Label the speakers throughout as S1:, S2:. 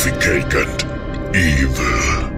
S1: And Evil.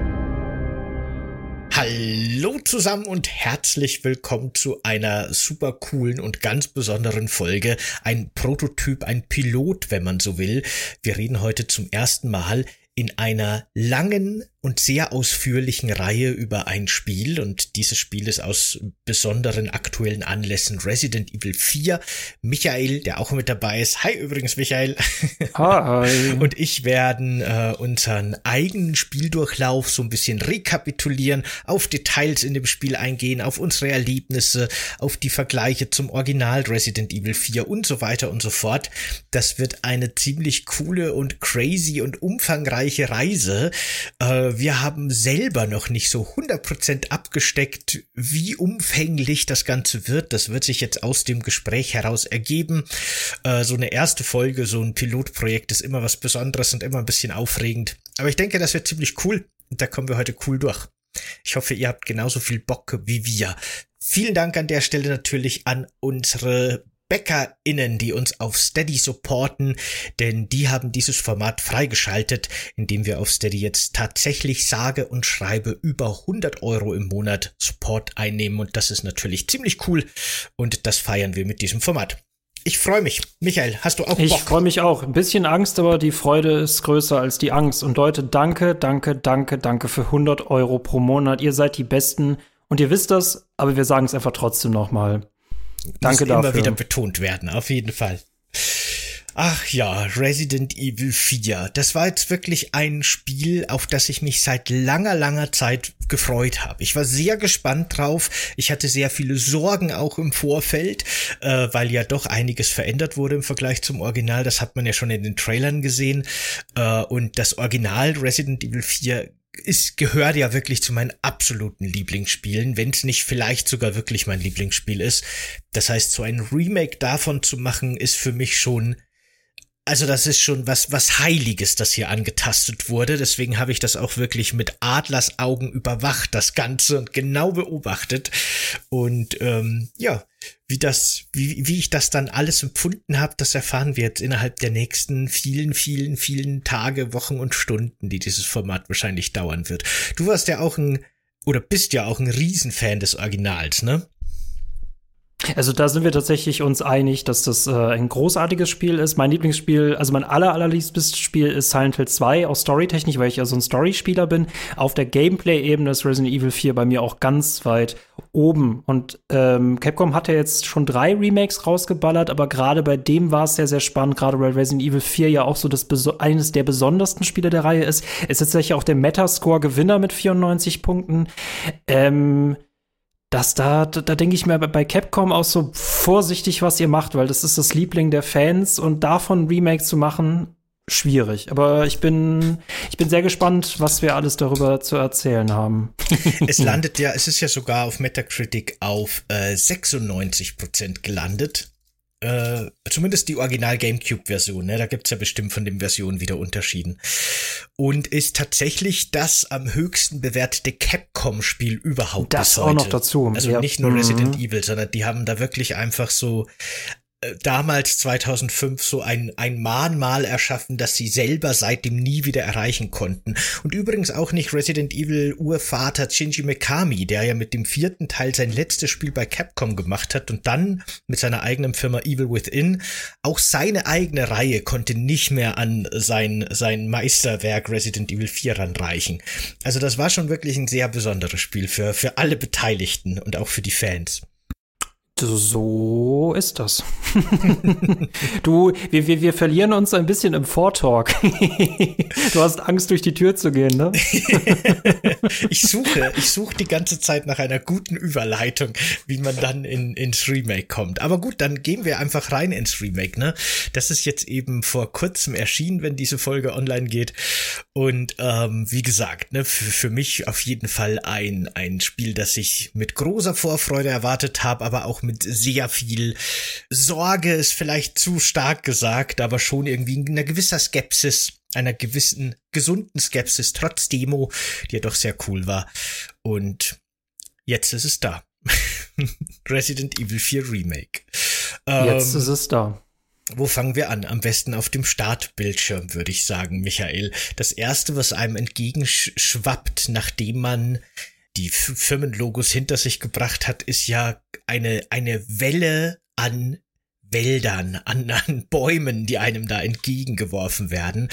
S2: Hallo zusammen und herzlich willkommen zu einer super coolen und ganz besonderen Folge. Ein Prototyp, ein Pilot, wenn man so will. Wir reden heute zum ersten Mal in einer langen und sehr ausführlichen Reihe über ein Spiel und dieses Spiel ist aus besonderen aktuellen Anlässen Resident Evil 4. Michael, der auch mit dabei ist. Hi übrigens, Michael.
S3: Hi.
S2: und ich werden äh, unseren eigenen Spieldurchlauf so ein bisschen rekapitulieren, auf Details in dem Spiel eingehen, auf unsere Erlebnisse, auf die Vergleiche zum Original Resident Evil 4 und so weiter und so fort. Das wird eine ziemlich coole und crazy und umfangreiche Reise. Äh, wir haben selber noch nicht so 100% abgesteckt, wie umfänglich das Ganze wird. Das wird sich jetzt aus dem Gespräch heraus ergeben. Äh, so eine erste Folge, so ein Pilotprojekt ist immer was Besonderes und immer ein bisschen aufregend. Aber ich denke, das wird ziemlich cool. Da kommen wir heute cool durch. Ich hoffe, ihr habt genauso viel Bock wie wir. Vielen Dank an der Stelle natürlich an unsere BäckerInnen, die uns auf Steady supporten, denn die haben dieses Format freigeschaltet, indem wir auf Steady jetzt tatsächlich sage und schreibe über 100 Euro im Monat Support einnehmen und das ist natürlich ziemlich cool und das feiern wir mit diesem Format. Ich freue mich. Michael, hast du auch Bock?
S3: Ich freue mich auch. Ein bisschen Angst, aber die Freude ist größer als die Angst. Und Leute, danke, danke, danke, danke für 100 Euro pro Monat. Ihr seid die Besten und ihr wisst das, aber wir sagen es einfach trotzdem noch mal. Danke
S2: muss
S3: dafür.
S2: immer wieder betont werden, auf jeden Fall. Ach ja, Resident Evil 4. Das war jetzt wirklich ein Spiel, auf das ich mich seit langer, langer Zeit gefreut habe. Ich war sehr gespannt drauf. Ich hatte sehr viele Sorgen auch im Vorfeld, äh, weil ja doch einiges verändert wurde im Vergleich zum Original. Das hat man ja schon in den Trailern gesehen. Äh, und das Original Resident Evil 4 ist, gehört ja wirklich zu meinen absoluten Lieblingsspielen, wenn es nicht vielleicht sogar wirklich mein Lieblingsspiel ist. Das heißt, so ein Remake davon zu machen, ist für mich schon also das ist schon was, was Heiliges, das hier angetastet wurde. Deswegen habe ich das auch wirklich mit Adlersaugen überwacht, das Ganze und genau beobachtet. Und ähm, ja, wie das, wie, wie ich das dann alles empfunden habe, das erfahren wir jetzt innerhalb der nächsten vielen, vielen, vielen Tage, Wochen und Stunden, die dieses Format wahrscheinlich dauern wird. Du warst ja auch ein, oder bist ja auch ein Riesenfan des Originals, ne?
S3: Also da sind wir tatsächlich uns einig, dass das äh, ein großartiges Spiel ist. Mein Lieblingsspiel, also mein aller, allerliebstes Spiel ist Silent Hill 2 aus Storytechnik, weil ich ja so ein Story-Spieler bin. Auf der Gameplay-Ebene ist Resident Evil 4 bei mir auch ganz weit oben. Und ähm, Capcom hat ja jetzt schon drei Remakes rausgeballert, aber gerade bei dem war es sehr, sehr spannend, gerade weil Resident Evil 4 ja auch so das eines der besondersten Spiele der Reihe ist. Es ist tatsächlich auch der Metascore-Gewinner mit 94 Punkten. Ähm, dass da, da denke ich mir bei Capcom auch so vorsichtig, was ihr macht, weil das ist das Liebling der Fans und davon Remake zu machen, schwierig. Aber ich bin, ich bin sehr gespannt, was wir alles darüber zu erzählen haben.
S2: es landet ja, es ist ja sogar auf Metacritic auf äh, 96 Prozent gelandet äh, zumindest die Original GameCube-Version, ne? da gibt's ja bestimmt von den Versionen wieder Unterschieden. Und ist tatsächlich das am höchsten bewertete Capcom-Spiel überhaupt.
S3: Das auch noch dazu.
S2: Also ja. nicht nur Resident mhm. Evil, sondern die haben da wirklich einfach so damals 2005 so ein, ein Mahnmal erschaffen, das sie selber seitdem nie wieder erreichen konnten. Und übrigens auch nicht Resident Evil Urvater Shinji Mikami, der ja mit dem vierten Teil sein letztes Spiel bei Capcom gemacht hat und dann mit seiner eigenen Firma Evil Within. Auch seine eigene Reihe konnte nicht mehr an sein, sein Meisterwerk Resident Evil 4 ranreichen. Also das war schon wirklich ein sehr besonderes Spiel für, für alle Beteiligten und auch für die Fans.
S3: So ist das. du, wir, wir, wir verlieren uns ein bisschen im Vortalk. du hast Angst, durch die Tür zu gehen, ne?
S2: ich suche, ich suche die ganze Zeit nach einer guten Überleitung, wie man dann in, ins Remake kommt. Aber gut, dann gehen wir einfach rein ins Remake, ne? Das ist jetzt eben vor kurzem erschienen, wenn diese Folge online geht. Und ähm, wie gesagt, ne, für, für mich auf jeden Fall ein, ein Spiel, das ich mit großer Vorfreude erwartet habe, aber auch mit mit sehr viel Sorge ist vielleicht zu stark gesagt, aber schon irgendwie einer gewisser Skepsis, einer gewissen gesunden Skepsis, trotz Demo, die ja doch sehr cool war. Und jetzt ist es da. Resident Evil 4 Remake.
S3: Ähm, jetzt ist es da.
S2: Wo fangen wir an? Am besten auf dem Startbildschirm, würde ich sagen, Michael. Das erste, was einem entgegenschwappt, nachdem man die Firmenlogos hinter sich gebracht hat, ist ja eine, eine Welle an Wäldern, an, an Bäumen, die einem da entgegengeworfen werden.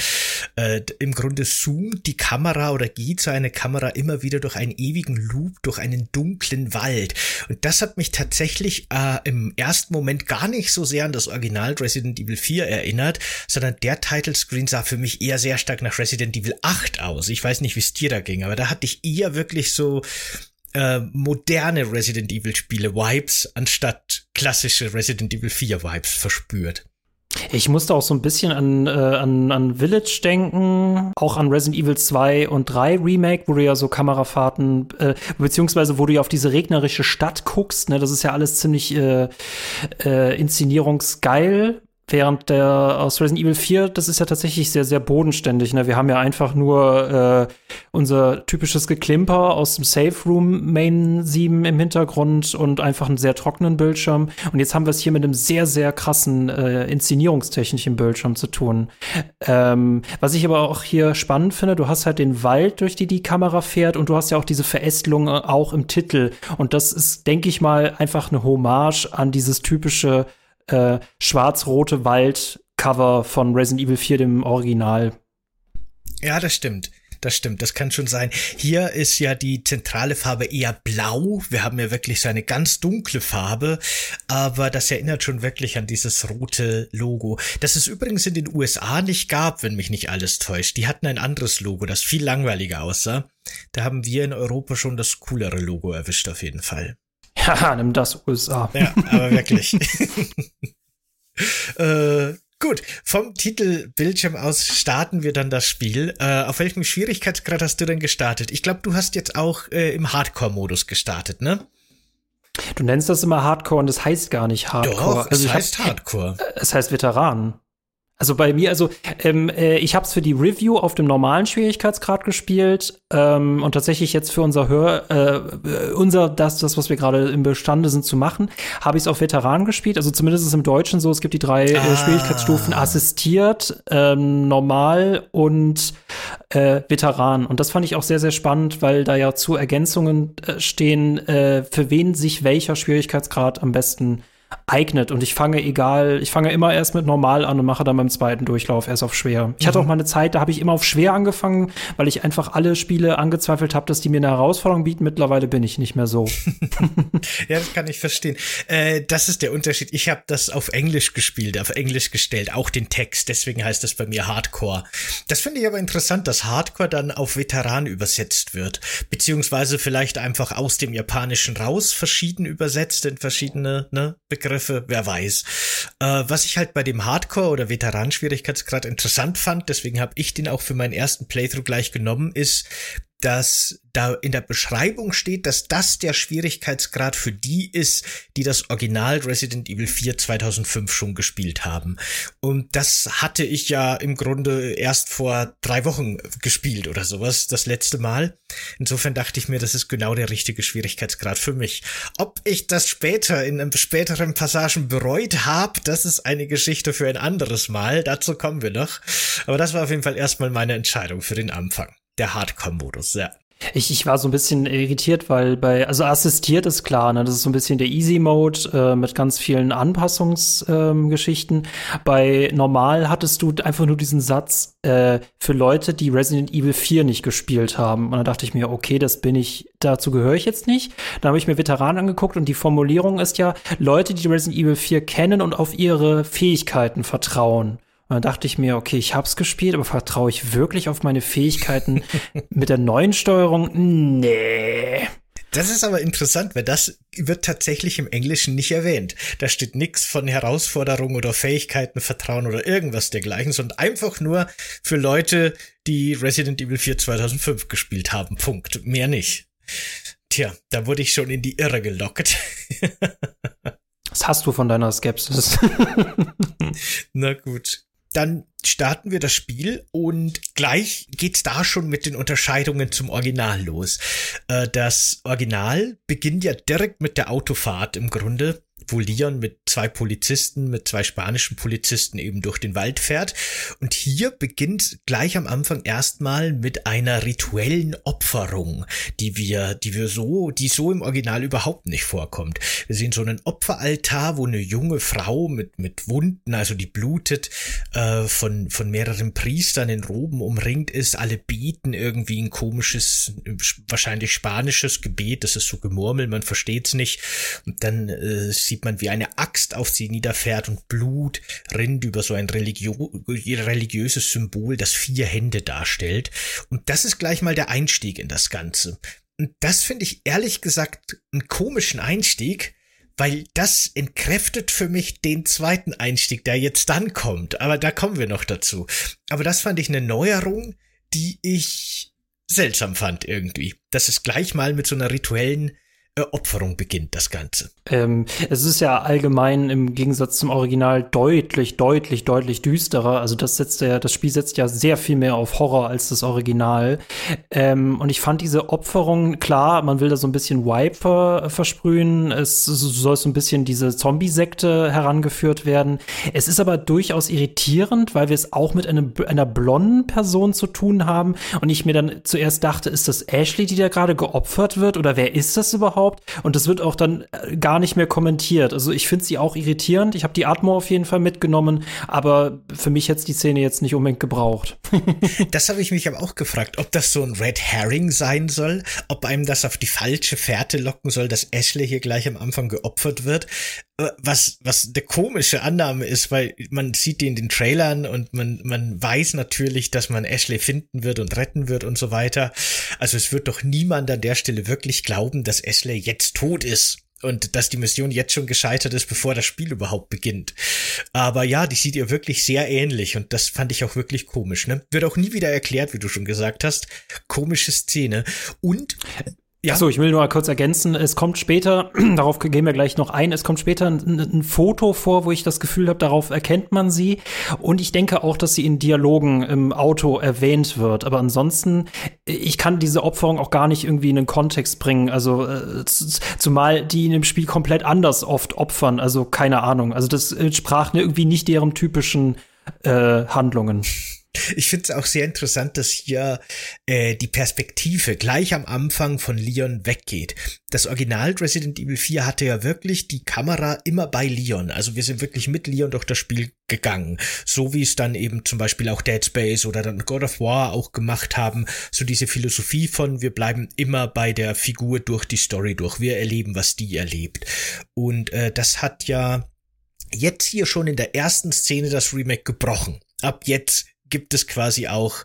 S2: Äh, Im Grunde zoomt die Kamera oder geht so eine Kamera immer wieder durch einen ewigen Loop, durch einen dunklen Wald. Und das hat mich tatsächlich äh, im ersten Moment gar nicht so sehr an das Original Resident Evil 4 erinnert, sondern der Title Screen sah für mich eher sehr stark nach Resident Evil 8 aus. Ich weiß nicht, wie es dir da ging, aber da hatte ich eher wirklich so äh, moderne Resident Evil Spiele Vibes anstatt klassische Resident Evil 4 Vibes verspürt.
S3: Ich musste auch so ein bisschen an, äh, an, an Village denken, auch an Resident Evil 2 und 3 Remake, wo du ja so Kamerafahrten, äh, beziehungsweise wo du ja auf diese regnerische Stadt guckst, ne, das ist ja alles ziemlich äh, äh, inszenierungsgeil Während der aus Resident Evil 4, das ist ja tatsächlich sehr, sehr bodenständig. Ne? Wir haben ja einfach nur äh, unser typisches Geklimper aus dem Safe Room Main 7 im Hintergrund und einfach einen sehr trockenen Bildschirm. Und jetzt haben wir es hier mit einem sehr, sehr krassen äh, inszenierungstechnischen Bildschirm zu tun. Ähm, was ich aber auch hier spannend finde, du hast halt den Wald, durch die die Kamera fährt und du hast ja auch diese Verästelung auch im Titel. Und das ist, denke ich mal, einfach eine Hommage an dieses typische äh, schwarz-rote Wald-Cover von Resident Evil 4, dem Original.
S2: Ja, das stimmt. Das stimmt, das kann schon sein. Hier ist ja die zentrale Farbe eher blau. Wir haben ja wirklich so eine ganz dunkle Farbe, aber das erinnert schon wirklich an dieses rote Logo. Das es übrigens in den USA nicht gab, wenn mich nicht alles täuscht. Die hatten ein anderes Logo, das viel langweiliger aussah. Da haben wir in Europa schon das coolere Logo erwischt, auf jeden Fall.
S3: Haha, nimm das USA.
S2: Ja, aber wirklich. äh, gut, vom Titelbildschirm aus starten wir dann das Spiel. Äh, auf welchem Schwierigkeitsgrad hast du denn gestartet? Ich glaube, du hast jetzt auch äh, im Hardcore-Modus gestartet, ne?
S3: Du nennst das immer Hardcore und das heißt gar nicht Hardcore.
S2: Doch, also es heißt hab, Hardcore.
S3: Es heißt Veteran. Also bei mir, also ähm, äh, ich habe es für die Review auf dem normalen Schwierigkeitsgrad gespielt ähm, und tatsächlich jetzt für unser Hör, äh, unser das, das was wir gerade im Bestande sind zu machen, habe ich es auf Veteran gespielt. Also zumindest ist es im Deutschen so. Es gibt die drei äh, ah. äh, Schwierigkeitsstufen: assistiert, ähm, normal und äh, Veteran. Und das fand ich auch sehr sehr spannend, weil da ja zu Ergänzungen äh, stehen, äh, für wen sich welcher Schwierigkeitsgrad am besten eignet. Und ich fange egal, ich fange immer erst mit normal an und mache dann beim zweiten Durchlauf erst auf schwer. Ich mhm. hatte auch mal eine Zeit, da habe ich immer auf schwer angefangen, weil ich einfach alle Spiele angezweifelt habe, dass die mir eine Herausforderung bieten. Mittlerweile bin ich nicht mehr so.
S2: ja, das kann ich verstehen. Äh, das ist der Unterschied. Ich habe das auf Englisch gespielt, auf Englisch gestellt, auch den Text. Deswegen heißt das bei mir Hardcore. Das finde ich aber interessant, dass Hardcore dann auf Veteran übersetzt wird. Beziehungsweise vielleicht einfach aus dem Japanischen raus verschieden übersetzt in verschiedene ne, Begriffe, wer weiß. Äh, was ich halt bei dem Hardcore- oder Veteran-Schwierigkeitsgrad interessant fand, deswegen habe ich den auch für meinen ersten Playthrough gleich genommen, ist, dass da in der Beschreibung steht, dass das der Schwierigkeitsgrad für die ist, die das Original Resident Evil 4 2005 schon gespielt haben. Und das hatte ich ja im Grunde erst vor drei Wochen gespielt oder sowas, das letzte Mal. Insofern dachte ich mir, das ist genau der richtige Schwierigkeitsgrad für mich. Ob ich das später in einem späteren Passagen bereut habe, das ist eine Geschichte für ein anderes Mal. Dazu kommen wir noch. Aber das war auf jeden Fall erstmal meine Entscheidung für den Anfang der Hardcore-Modus, ja.
S3: Ich, ich war so ein bisschen irritiert, weil bei, also assistiert ist klar, ne, das ist so ein bisschen der Easy Mode äh, mit ganz vielen Anpassungsgeschichten. Ähm, bei normal hattest du einfach nur diesen Satz äh, für Leute, die Resident Evil 4 nicht gespielt haben. Und da dachte ich mir, okay, das bin ich, dazu gehöre ich jetzt nicht. Dann habe ich mir Veteran angeguckt und die Formulierung ist ja, Leute, die Resident Evil 4 kennen und auf ihre Fähigkeiten vertrauen. Und dann dachte ich mir, okay, ich hab's gespielt, aber vertraue ich wirklich auf meine Fähigkeiten mit der neuen Steuerung? Nee.
S2: Das ist aber interessant, weil das wird tatsächlich im Englischen nicht erwähnt. Da steht nichts von Herausforderungen oder Fähigkeiten, Vertrauen oder irgendwas dergleichen, sondern einfach nur für Leute, die Resident Evil 4 2005 gespielt haben. Punkt. Mehr nicht. Tja, da wurde ich schon in die Irre gelockt.
S3: Was hast du von deiner Skepsis?
S2: Na gut dann starten wir das Spiel und gleich geht's da schon mit den Unterscheidungen zum Original los. Äh, das Original beginnt ja direkt mit der Autofahrt im Grunde wo Leon mit zwei Polizisten, mit zwei spanischen Polizisten eben durch den Wald fährt. Und hier beginnt gleich am Anfang erstmal mit einer rituellen Opferung, die wir, die wir so, die so im Original überhaupt nicht vorkommt. Wir sehen so einen Opferaltar, wo eine junge Frau mit, mit Wunden, also die blutet, äh, von, von mehreren Priestern in Roben umringt ist. Alle beten irgendwie ein komisches, wahrscheinlich spanisches Gebet. Das ist so Gemurmel, man versteht's nicht. Und dann äh, sieht man, wie eine Axt auf sie niederfährt und Blut rinnt über so ein Religio religiöses Symbol, das vier Hände darstellt. Und das ist gleich mal der Einstieg in das Ganze. Und das finde ich ehrlich gesagt einen komischen Einstieg, weil das entkräftet für mich den zweiten Einstieg, der jetzt dann kommt. Aber da kommen wir noch dazu. Aber das fand ich eine Neuerung, die ich seltsam fand irgendwie. Dass es gleich mal mit so einer rituellen Opferung beginnt das Ganze.
S3: Ähm, es ist ja allgemein im Gegensatz zum Original deutlich, deutlich, deutlich düsterer. Also das setzt ja, das Spiel setzt ja sehr viel mehr auf Horror als das Original. Ähm, und ich fand diese Opferung, klar, man will da so ein bisschen Wipe ver versprühen. Es soll so ein bisschen diese Zombie-Sekte herangeführt werden. Es ist aber durchaus irritierend, weil wir es auch mit einem, einer blonden Person zu tun haben. Und ich mir dann zuerst dachte, ist das Ashley, die da gerade geopfert wird? Oder wer ist das überhaupt? Überhaupt. Und das wird auch dann äh, gar nicht mehr kommentiert. Also ich finde sie auch irritierend. Ich habe die Atmo auf jeden Fall mitgenommen, aber für mich hätte die Szene jetzt nicht unbedingt gebraucht.
S2: das habe ich mich aber auch gefragt, ob das so ein Red Herring sein soll, ob einem das auf die falsche Fährte locken soll, dass Ashley hier gleich am Anfang geopfert wird. Was, was eine komische Annahme ist, weil man sieht die in den Trailern und man, man weiß natürlich, dass man Ashley finden wird und retten wird und so weiter. Also es wird doch niemand an der Stelle wirklich glauben, dass Ashley jetzt tot ist und dass die Mission jetzt schon gescheitert ist, bevor das Spiel überhaupt beginnt. Aber ja, die sieht ihr wirklich sehr ähnlich und das fand ich auch wirklich komisch. Ne? Wird auch nie wieder erklärt, wie du schon gesagt hast. Komische Szene. Und
S3: ja. So, ich will nur mal kurz ergänzen. Es kommt später, darauf gehen wir gleich noch ein, es kommt später ein, ein Foto vor, wo ich das Gefühl habe, darauf erkennt man sie. Und ich denke auch, dass sie in Dialogen im Auto erwähnt wird. Aber ansonsten, ich kann diese Opferung auch gar nicht irgendwie in den Kontext bringen. Also, äh, zumal die in dem Spiel komplett anders oft opfern. Also, keine Ahnung. Also, das entsprach irgendwie nicht deren typischen äh, Handlungen.
S2: Ich finde es auch sehr interessant, dass hier äh, die Perspektive gleich am Anfang von Leon weggeht. Das Original Resident Evil 4 hatte ja wirklich die Kamera immer bei Leon. Also wir sind wirklich mit Leon durch das Spiel gegangen. So wie es dann eben zum Beispiel auch Dead Space oder dann God of War auch gemacht haben. So diese Philosophie von wir bleiben immer bei der Figur durch die Story durch. Wir erleben, was die erlebt. Und äh, das hat ja jetzt hier schon in der ersten Szene das Remake gebrochen. Ab jetzt gibt es quasi auch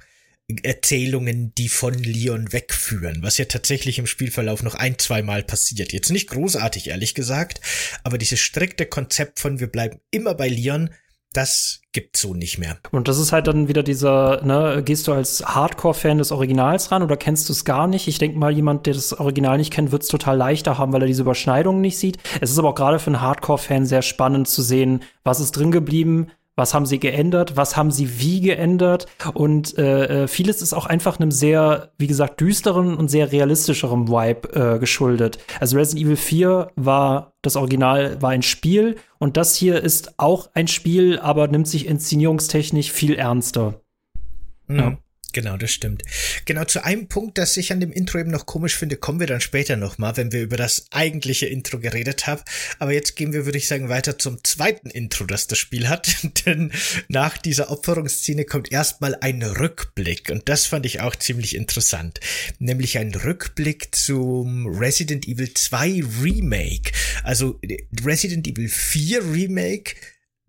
S2: Erzählungen, die von Leon wegführen, was ja tatsächlich im Spielverlauf noch ein, zwei Mal passiert. Jetzt nicht großartig, ehrlich gesagt, aber dieses strikte Konzept von wir bleiben immer bei Leon, das gibt's so nicht mehr.
S3: Und das ist halt dann wieder dieser, ne, gehst du als Hardcore-Fan des Originals ran oder kennst du es gar nicht? Ich denke mal, jemand, der das Original nicht kennt, wird es total leichter haben, weil er diese Überschneidungen nicht sieht. Es ist aber auch gerade für einen Hardcore-Fan sehr spannend zu sehen, was ist drin geblieben, was haben sie geändert, was haben sie wie geändert und äh, äh, vieles ist auch einfach einem sehr, wie gesagt, düsteren und sehr realistischeren Vibe äh, geschuldet. Also Resident Evil 4 war, das Original war ein Spiel und das hier ist auch ein Spiel, aber nimmt sich inszenierungstechnisch viel ernster.
S2: Mhm. Ja. Genau, das stimmt. Genau, zu einem Punkt, das ich an dem Intro eben noch komisch finde, kommen wir dann später nochmal, wenn wir über das eigentliche Intro geredet haben. Aber jetzt gehen wir, würde ich sagen, weiter zum zweiten Intro, das das Spiel hat. Denn nach dieser Opferungsszene kommt erstmal ein Rückblick. Und das fand ich auch ziemlich interessant. Nämlich ein Rückblick zum Resident Evil 2 Remake. Also Resident Evil 4 Remake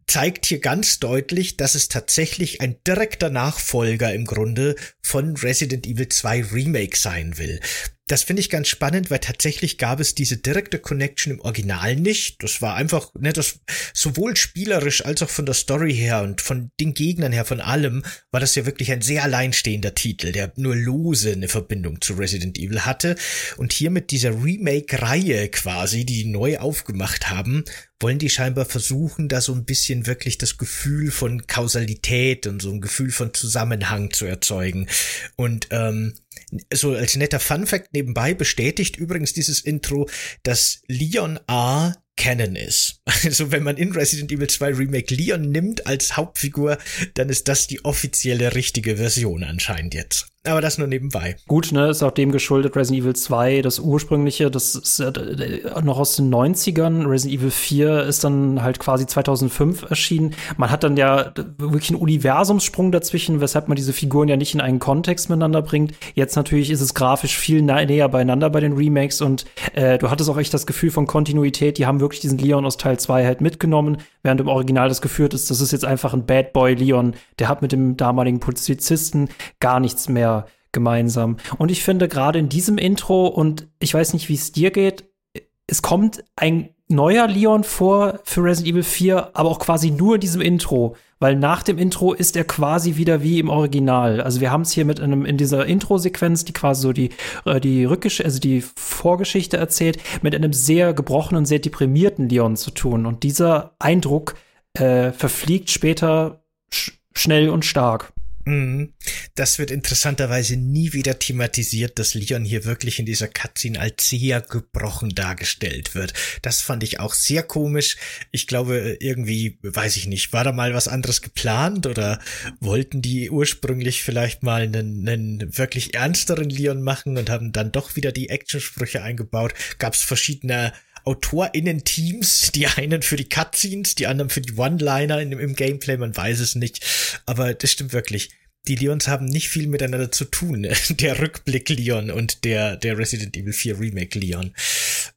S2: zeigt hier ganz deutlich, dass es tatsächlich ein direkter Nachfolger im Grunde von Resident Evil 2 Remake sein will. Das finde ich ganz spannend, weil tatsächlich gab es diese direkte Connection im Original nicht. Das war einfach, ne, das sowohl spielerisch als auch von der Story her und von den Gegnern her, von allem, war das ja wirklich ein sehr alleinstehender Titel, der nur lose eine Verbindung zu Resident Evil hatte. Und hier mit dieser Remake-Reihe quasi, die neu aufgemacht haben, wollen die scheinbar versuchen, da so ein bisschen wirklich das Gefühl von Kausalität und so ein Gefühl von Zusammenhang zu erzeugen. Und ähm, so als netter Funfact nebenbei bestätigt übrigens dieses Intro, dass Leon A Canon ist. Also wenn man in Resident Evil 2 Remake Leon nimmt als Hauptfigur, dann ist das die offizielle richtige Version anscheinend jetzt. Aber das nur nebenbei.
S3: Gut, ne, ist auch dem geschuldet, Resident Evil 2, das ursprüngliche, das ist äh, noch aus den 90ern. Resident Evil 4 ist dann halt quasi 2005 erschienen. Man hat dann ja wirklich einen Universumssprung dazwischen, weshalb man diese Figuren ja nicht in einen Kontext miteinander bringt. Jetzt natürlich ist es grafisch viel näher beieinander bei den Remakes und äh, du hattest auch echt das Gefühl von Kontinuität. Die haben wirklich diesen Leon aus Teil 2 halt mitgenommen, während im Original das geführt ist, das ist jetzt einfach ein Bad Boy Leon, der hat mit dem damaligen Polizisten gar nichts mehr gemeinsam. Und ich finde gerade in diesem Intro, und ich weiß nicht, wie es dir geht, es kommt ein neuer Leon vor für Resident Evil 4, aber auch quasi nur in diesem Intro, weil nach dem Intro ist er quasi wieder wie im Original. Also wir haben es hier mit einem in dieser Intro-Sequenz, die quasi so die äh, die Rückgeschichte, also die Vorgeschichte erzählt, mit einem sehr gebrochenen, sehr deprimierten Leon zu tun. Und dieser Eindruck äh, verfliegt später sch schnell und stark.
S2: Mhm. Das wird interessanterweise nie wieder thematisiert, dass Leon hier wirklich in dieser Cutscene als sehr gebrochen dargestellt wird. Das fand ich auch sehr komisch. Ich glaube, irgendwie, weiß ich nicht, war da mal was anderes geplant oder wollten die ursprünglich vielleicht mal einen, einen wirklich ernsteren Leon machen und haben dann doch wieder die Actionsprüche eingebaut? Gab es verschiedene AutorInnen-Teams, die einen für die Cutscenes, die anderen für die One-Liner im Gameplay, man weiß es nicht. Aber das stimmt wirklich die Leons haben nicht viel miteinander zu tun. Der Rückblick Leon und der, der Resident Evil 4 Remake Leon.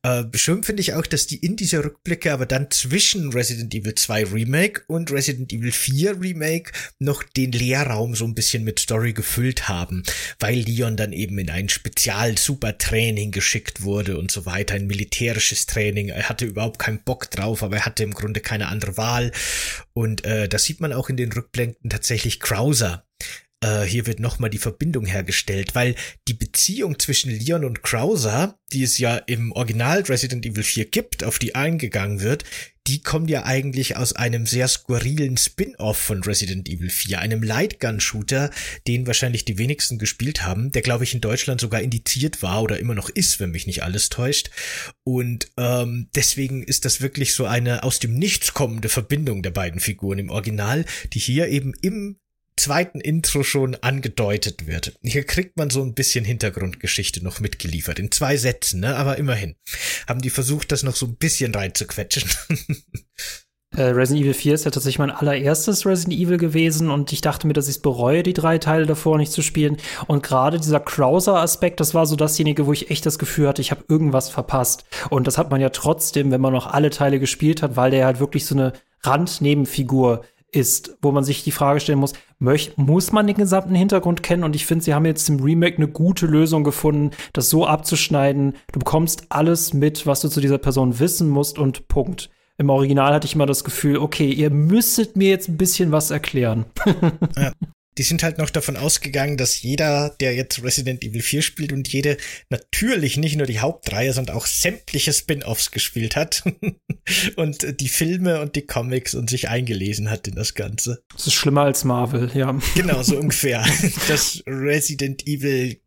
S2: Äh, schön finde ich auch, dass die in diese Rückblicke aber dann zwischen Resident Evil 2 Remake und Resident Evil 4 Remake noch den Leerraum so ein bisschen mit Story gefüllt haben, weil Leon dann eben in ein Spezial-Super-Training geschickt wurde und so weiter, ein militärisches Training. Er hatte überhaupt keinen Bock drauf, aber er hatte im Grunde keine andere Wahl. Und äh, das sieht man auch in den Rückblenden tatsächlich Krauser äh, hier wird nochmal die Verbindung hergestellt, weil die Beziehung zwischen Leon und Krauser, die es ja im Original Resident Evil 4 gibt, auf die eingegangen wird, die kommt ja eigentlich aus einem sehr skurrilen Spin-off von Resident Evil 4, einem Lightgun-Shooter, den wahrscheinlich die wenigsten gespielt haben, der glaube ich in Deutschland sogar indiziert war oder immer noch ist, wenn mich nicht alles täuscht. Und ähm, deswegen ist das wirklich so eine aus dem Nichts kommende Verbindung der beiden Figuren im Original, die hier eben im zweiten Intro schon angedeutet wird. Hier kriegt man so ein bisschen Hintergrundgeschichte noch mitgeliefert. In zwei Sätzen, ne? Aber immerhin. Haben die versucht, das noch so ein bisschen reinzuquetschen.
S3: Äh, Resident Evil 4 ist ja tatsächlich mein allererstes Resident Evil gewesen und ich dachte mir, dass ich es bereue, die drei Teile davor nicht zu spielen. Und gerade dieser Krauser-Aspekt, das war so dasjenige, wo ich echt das Gefühl hatte, ich habe irgendwas verpasst. Und das hat man ja trotzdem, wenn man noch alle Teile gespielt hat, weil der halt wirklich so eine Randnebenfigur ist, wo man sich die Frage stellen muss, möcht, muss man den gesamten Hintergrund kennen? Und ich finde, sie haben jetzt im Remake eine gute Lösung gefunden, das so abzuschneiden. Du bekommst alles mit, was du zu dieser Person wissen musst und Punkt. Im Original hatte ich immer das Gefühl, okay, ihr müsstet mir jetzt ein bisschen was erklären.
S2: ja die sind halt noch davon ausgegangen, dass jeder, der jetzt Resident Evil 4 spielt und jede natürlich nicht nur die Hauptreihe, sondern auch sämtliche Spin-offs gespielt hat und die Filme und die Comics und sich eingelesen hat in das Ganze.
S3: Das ist schlimmer als Marvel, ja.
S2: Genau, so ungefähr. Das Resident Evil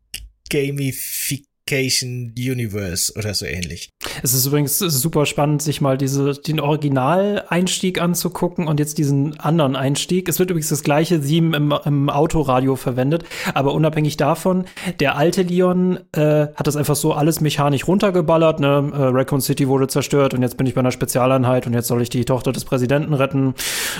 S2: Gamification Gamification Universe oder so ähnlich.
S3: Es ist übrigens super spannend, sich mal diese, den Originaleinstieg anzugucken und jetzt diesen anderen Einstieg. Es wird übrigens das gleiche Theme im, im Autoradio verwendet, aber unabhängig davon, der alte Leon äh, hat das einfach so alles mechanisch runtergeballert. Ne? Äh, Raccoon City wurde zerstört und jetzt bin ich bei einer Spezialeinheit und jetzt soll ich die Tochter des Präsidenten retten.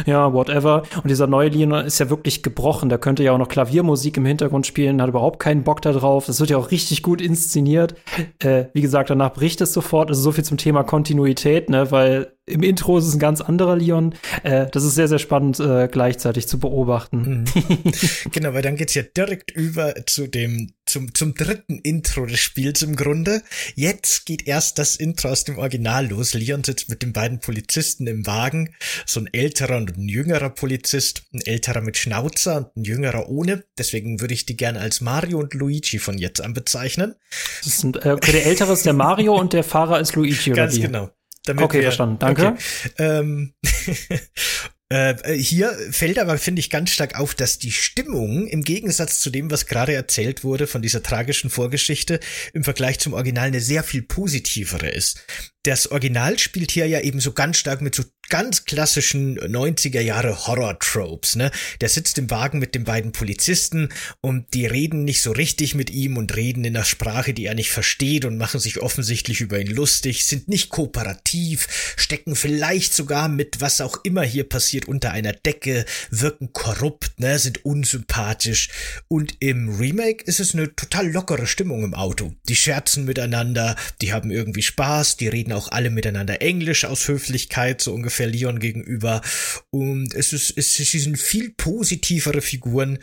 S3: Ja, whatever. Und dieser neue Leon ist ja wirklich gebrochen. Der könnte ja auch noch Klaviermusik im Hintergrund spielen, hat überhaupt keinen Bock da drauf. Das wird ja auch richtig gut inszeniert inszeniert. Äh, wie gesagt, danach bricht es sofort. Also so viel zum Thema Kontinuität, ne, weil im Intro ist es ein ganz anderer Leon. Äh, das ist sehr, sehr spannend äh, gleichzeitig zu beobachten.
S2: Mhm. genau, weil dann geht's ja direkt über zu dem, zum, zum dritten Intro des Spiels im Grunde. Jetzt geht erst das Intro aus dem Original los. Leon sitzt mit den beiden Polizisten im Wagen. So ein älterer und ein jüngerer Polizist. Ein älterer mit Schnauzer und ein jüngerer ohne. Deswegen würde ich die gerne als Mario und Luigi von jetzt an bezeichnen.
S3: Sind, äh, okay, der ältere ist der Mario und der Fahrer ist Luigi,
S2: oder Ganz genau.
S3: Damit okay, wir, verstanden. Danke. Okay. Ähm,
S2: äh, hier fällt aber, finde ich, ganz stark auf, dass die Stimmung im Gegensatz zu dem, was gerade erzählt wurde von dieser tragischen Vorgeschichte, im Vergleich zum Original eine sehr viel positivere ist. Das Original spielt hier ja eben so ganz stark mit so ganz klassischen 90er Jahre Horror-Tropes, ne? Der sitzt im Wagen mit den beiden Polizisten und die reden nicht so richtig mit ihm und reden in einer Sprache, die er nicht versteht und machen sich offensichtlich über ihn lustig, sind nicht kooperativ, stecken vielleicht sogar mit was auch immer hier passiert unter einer Decke, wirken korrupt, ne? Sind unsympathisch und im Remake ist es eine total lockere Stimmung im Auto. Die scherzen miteinander, die haben irgendwie Spaß, die reden auch alle miteinander Englisch aus Höflichkeit, so ungefähr Leon gegenüber. Und es ist, es, es sind viel positivere Figuren.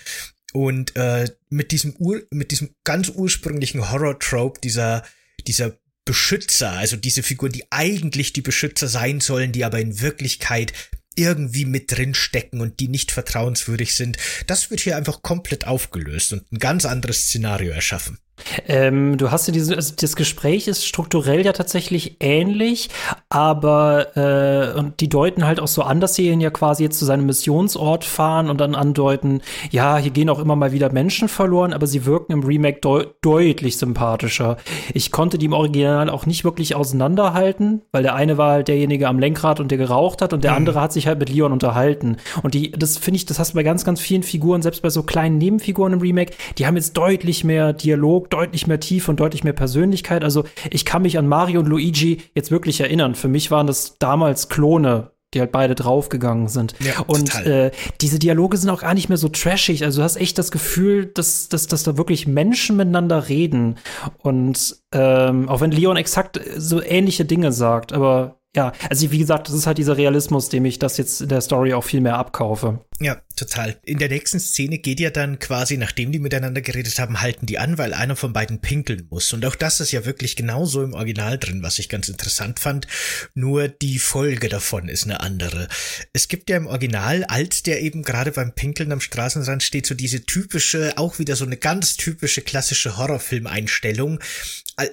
S2: Und äh, mit diesem Ur, mit diesem ganz ursprünglichen Horror-Trope, dieser, dieser Beschützer, also diese Figuren, die eigentlich die Beschützer sein sollen, die aber in Wirklichkeit irgendwie mit drin stecken und die nicht vertrauenswürdig sind, das wird hier einfach komplett aufgelöst und ein ganz anderes Szenario erschaffen.
S3: Ähm, du hast ja diese, also das Gespräch ist strukturell ja tatsächlich ähnlich, aber äh, und die deuten halt auch so an, dass sie ihn ja quasi jetzt zu seinem Missionsort fahren und dann andeuten, ja, hier gehen auch immer mal wieder Menschen verloren, aber sie wirken im Remake de deutlich sympathischer. Ich konnte die im Original auch nicht wirklich auseinanderhalten, weil der eine war halt derjenige am Lenkrad und der geraucht hat und der mhm. andere hat sich halt mit Leon unterhalten. Und die, das finde ich, das hast du bei ganz, ganz vielen Figuren, selbst bei so kleinen Nebenfiguren im Remake, die haben jetzt deutlich mehr Dialog deutlich mehr Tiefe und deutlich mehr Persönlichkeit. Also ich kann mich an Mario und Luigi jetzt wirklich erinnern. Für mich waren das damals Klone, die halt beide draufgegangen sind. Ja, und äh, diese Dialoge sind auch gar nicht mehr so trashig. Also du hast echt das Gefühl, dass, dass, dass da wirklich Menschen miteinander reden. Und ähm, auch wenn Leon exakt so ähnliche Dinge sagt, aber ja, also wie gesagt, das ist halt dieser Realismus, dem ich das jetzt in der Story auch viel mehr abkaufe.
S2: Ja, total. In der nächsten Szene geht ja dann quasi, nachdem die miteinander geredet haben, halten die an, weil einer von beiden pinkeln muss. Und auch das ist ja wirklich genauso im Original drin, was ich ganz interessant fand. Nur die Folge davon ist eine andere. Es gibt ja im Original, als der eben gerade beim Pinkeln am Straßenrand steht, so diese typische, auch wieder so eine ganz typische klassische Horrorfilmeinstellung.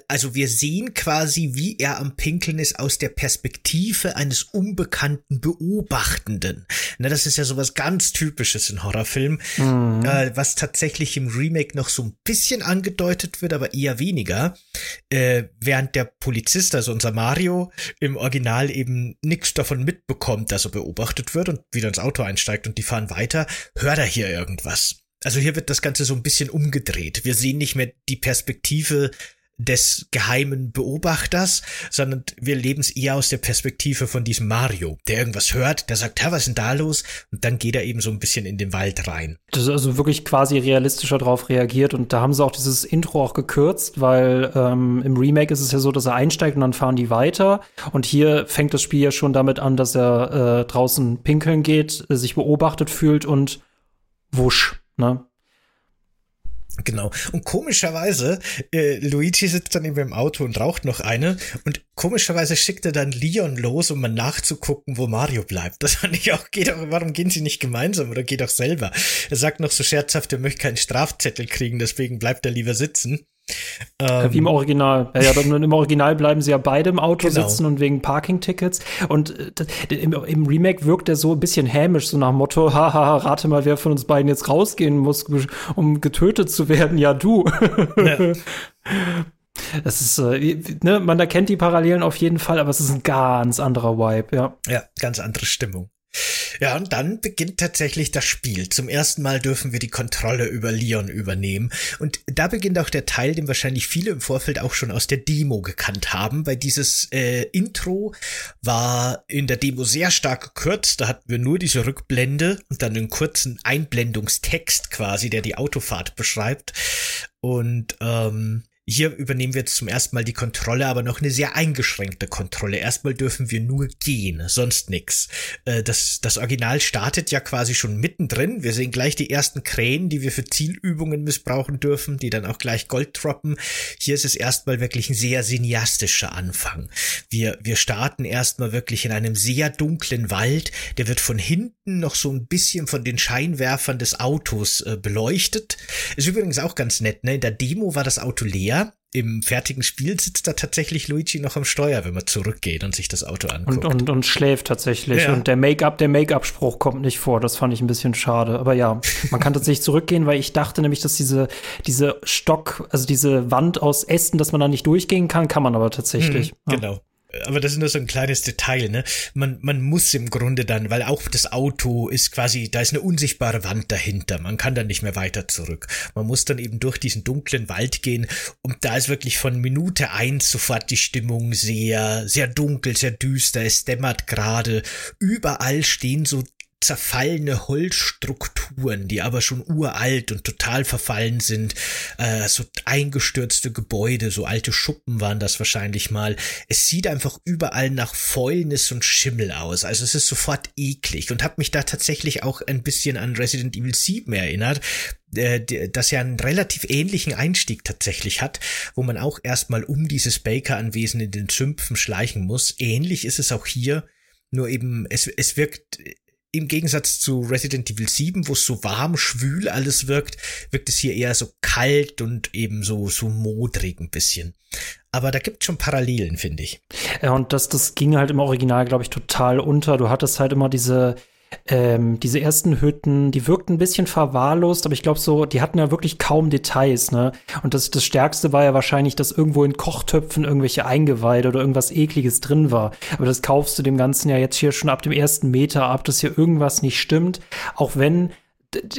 S2: Also wir sehen quasi, wie er am Pinkeln ist aus der Perspektive eines unbekannten Beobachtenden. Na, das ist ja sowas ganz ganz Typisches in Horrorfilmen, mhm. äh, was tatsächlich im Remake noch so ein bisschen angedeutet wird, aber eher weniger. Äh, während der Polizist, also unser Mario, im Original eben nichts davon mitbekommt, dass er beobachtet wird und wieder ins Auto einsteigt und die fahren weiter, hört er hier irgendwas. Also hier wird das Ganze so ein bisschen umgedreht. Wir sehen nicht mehr die Perspektive des geheimen Beobachters, sondern wir leben es eher aus der Perspektive von diesem Mario, der irgendwas hört, der sagt, ja, was ist denn da los? Und dann geht er eben so ein bisschen in den Wald rein.
S3: Das ist also wirklich quasi realistischer drauf reagiert und da haben sie auch dieses Intro auch gekürzt, weil ähm, im Remake ist es ja so, dass er einsteigt und dann fahren die weiter und hier fängt das Spiel ja schon damit an, dass er äh, draußen pinkeln geht, sich beobachtet fühlt und wusch, ne?
S2: Genau. Und komischerweise, äh, Luigi sitzt dann eben im Auto und raucht noch eine. Und komischerweise schickt er dann Leon los, um mal nachzugucken, wo Mario bleibt. Das fand ich auch, geht auch, warum gehen sie nicht gemeinsam oder geht auch selber? Er sagt noch so scherzhaft, er möchte keinen Strafzettel kriegen, deswegen bleibt er lieber sitzen.
S3: Ähm, Wie im Original. Ja, ja, dann im Original bleiben sie ja beide im Auto genau. sitzen und wegen Parking-Tickets. Und äh, im, im, Remake wirkt er so ein bisschen hämisch, so nach dem Motto, haha, rate mal, wer von uns beiden jetzt rausgehen muss, um getötet zu werden. Ja, du. Ja. Das ist, äh, ne, man erkennt die Parallelen auf jeden Fall, aber es ist ein ganz anderer Vibe, ja.
S2: Ja, ganz andere Stimmung. Ja, und dann beginnt tatsächlich das Spiel. Zum ersten Mal dürfen wir die Kontrolle über Leon übernehmen. Und da beginnt auch der Teil, den wahrscheinlich viele im Vorfeld auch schon aus der Demo gekannt haben, weil dieses äh, Intro war in der Demo sehr stark gekürzt. Da hatten wir nur diese Rückblende und dann einen kurzen Einblendungstext quasi, der die Autofahrt beschreibt. Und ähm, hier übernehmen wir jetzt zum ersten Mal die Kontrolle, aber noch eine sehr eingeschränkte Kontrolle. Erstmal dürfen wir nur gehen, sonst nix. Äh, das, das Original startet ja quasi schon mittendrin. Wir sehen gleich die ersten Krähen, die wir für Zielübungen missbrauchen dürfen, die dann auch gleich Gold droppen. Hier ist es erstmal wirklich ein sehr cineastischer Anfang. Wir, wir starten erstmal wirklich in einem sehr dunklen Wald. Der wird von hinten noch so ein bisschen von den Scheinwerfern des Autos äh, beleuchtet. Ist übrigens auch ganz nett, ne? In der Demo war das Auto leer im fertigen Spiel sitzt da tatsächlich Luigi noch am Steuer, wenn man zurückgeht und sich das Auto anguckt.
S3: Und, und, und schläft tatsächlich. Ja. Und der Make-up, der Make-up-Spruch kommt nicht vor. Das fand ich ein bisschen schade. Aber ja, man kann tatsächlich zurückgehen, weil ich dachte nämlich, dass diese, diese Stock, also diese Wand aus Ästen, dass man da nicht durchgehen kann, kann man aber tatsächlich.
S2: Mhm, genau. Aber das ist nur so ein kleines Detail, ne? Man, man muss im Grunde dann, weil auch das Auto ist quasi, da ist eine unsichtbare Wand dahinter. Man kann dann nicht mehr weiter zurück. Man muss dann eben durch diesen dunklen Wald gehen und da ist wirklich von Minute eins sofort die Stimmung sehr, sehr dunkel, sehr düster. Es dämmert gerade. Überall stehen so zerfallene Holzstrukturen, die aber schon uralt und total verfallen sind, äh, so eingestürzte Gebäude, so alte Schuppen waren das wahrscheinlich mal. Es sieht einfach überall nach Fäulnis und Schimmel aus. Also es ist sofort eklig und hat mich da tatsächlich auch ein bisschen an Resident Evil 7 erinnert, äh, das ja einen relativ ähnlichen Einstieg tatsächlich hat, wo man auch erstmal um dieses Baker-Anwesen in den Sümpfen schleichen muss. Ähnlich ist es auch hier, nur eben, es, es wirkt im Gegensatz zu Resident Evil 7, wo es so warm, schwül alles wirkt, wirkt es hier eher so kalt und eben so, so modrig ein bisschen. Aber da gibt schon Parallelen, finde ich.
S3: Ja, und das, das ging halt im Original, glaube ich, total unter. Du hattest halt immer diese, ähm, diese ersten Hütten, die wirkten ein bisschen verwahrlost, aber ich glaube so, die hatten ja wirklich kaum Details, ne? Und das, das Stärkste war ja wahrscheinlich, dass irgendwo in Kochtöpfen irgendwelche Eingeweide oder irgendwas ekliges drin war. Aber das kaufst du dem Ganzen ja jetzt hier schon ab dem ersten Meter ab, dass hier irgendwas nicht stimmt. Auch wenn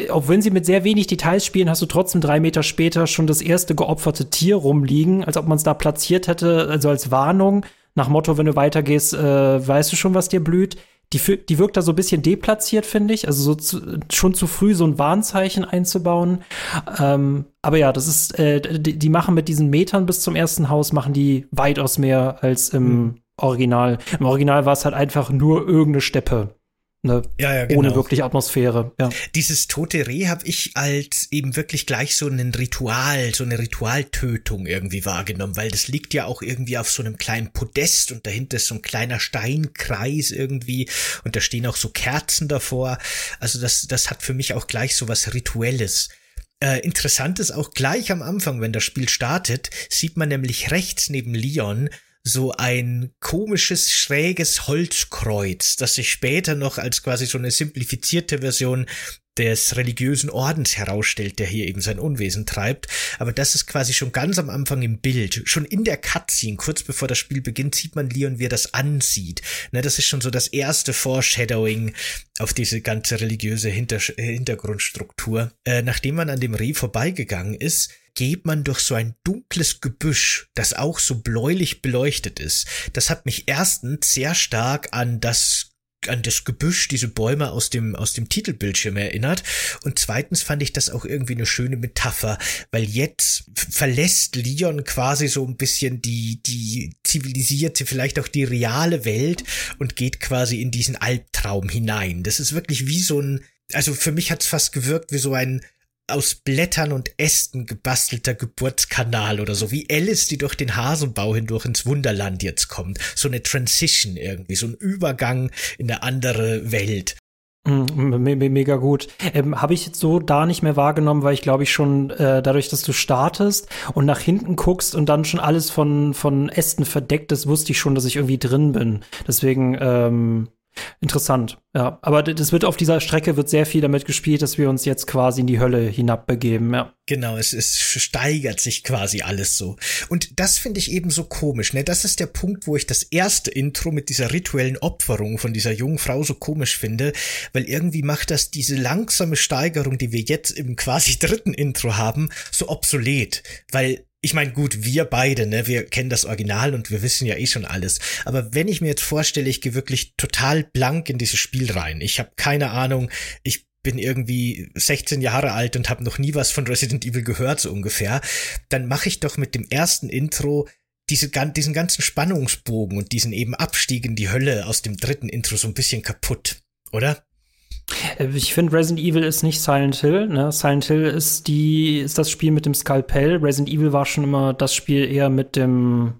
S3: auch wenn sie mit sehr wenig Details spielen, hast du trotzdem drei Meter später schon das erste geopferte Tier rumliegen, als ob man es da platziert hätte, also als Warnung, nach Motto, wenn du weitergehst, äh, weißt du schon, was dir blüht die, die wirkt da so ein bisschen deplatziert, finde ich. Also so zu, schon zu früh so ein Warnzeichen einzubauen. Ähm, aber ja, das ist, äh, die, die, machen mit diesen Metern bis zum ersten Haus, machen die weitaus mehr als im mhm. Original. Im Original war es halt einfach nur irgendeine Steppe. Ne, ja, ja, genau. ohne wirklich Atmosphäre. Ja.
S2: Dieses tote Reh habe ich als eben wirklich gleich so ein Ritual, so eine Ritualtötung irgendwie wahrgenommen, weil das liegt ja auch irgendwie auf so einem kleinen Podest und dahinter ist so ein kleiner Steinkreis irgendwie und da stehen auch so Kerzen davor. Also das, das hat für mich auch gleich so was Rituelles. Äh, interessant ist auch gleich am Anfang, wenn das Spiel startet, sieht man nämlich rechts neben Leon so ein komisches, schräges Holzkreuz, das sich später noch als quasi so eine simplifizierte Version des religiösen Ordens herausstellt, der hier eben sein Unwesen treibt. Aber das ist quasi schon ganz am Anfang im Bild. Schon in der Cutscene, kurz bevor das Spiel beginnt, sieht man Leon, wie er das ansieht. Ne, das ist schon so das erste Foreshadowing auf diese ganze religiöse Hinter Hintergrundstruktur. Äh, nachdem man an dem Reh vorbeigegangen ist, geht man durch so ein dunkles Gebüsch, das auch so bläulich beleuchtet ist. Das hat mich erstens sehr stark an das an das Gebüsch, diese Bäume aus dem, aus dem Titelbildschirm erinnert. Und zweitens fand ich das auch irgendwie eine schöne Metapher, weil jetzt verlässt Leon quasi so ein bisschen die, die zivilisierte, vielleicht auch die reale Welt und geht quasi in diesen Albtraum hinein. Das ist wirklich wie so ein, also für mich hat's fast gewirkt wie so ein aus Blättern und Ästen gebastelter Geburtskanal oder so, wie Alice, die durch den Hasenbau hindurch ins Wunderland jetzt kommt. So eine Transition irgendwie, so ein Übergang in eine andere Welt.
S3: Mm, mega gut. Ähm, Habe ich jetzt so da nicht mehr wahrgenommen, weil ich glaube ich schon äh, dadurch, dass du startest und nach hinten guckst und dann schon alles von, von Ästen verdeckt ist, wusste ich schon, dass ich irgendwie drin bin. Deswegen ähm, Interessant, ja. Aber das wird auf dieser Strecke wird sehr viel damit gespielt, dass wir uns jetzt quasi in die Hölle hinabbegeben, ja.
S2: Genau, es, es steigert sich quasi alles so. Und das finde ich eben so komisch, ne? Das ist der Punkt, wo ich das erste Intro mit dieser rituellen Opferung von dieser jungen Frau so komisch finde, weil irgendwie macht das diese langsame Steigerung, die wir jetzt im quasi dritten Intro haben, so obsolet. Weil ich meine, gut, wir beide, ne, wir kennen das Original und wir wissen ja eh schon alles. Aber wenn ich mir jetzt vorstelle, ich gehe wirklich total blank in dieses Spiel rein. Ich habe keine Ahnung, ich bin irgendwie 16 Jahre alt und habe noch nie was von Resident Evil gehört, so ungefähr, dann mache ich doch mit dem ersten Intro diese, diesen ganzen Spannungsbogen und diesen eben Abstieg in die Hölle aus dem dritten Intro so ein bisschen kaputt, oder?
S3: Äh, ich finde, Resident Evil ist nicht Silent Hill. Ne? Silent Hill ist die, ist das Spiel mit dem Skalpell. Resident Evil war schon immer das Spiel eher mit dem,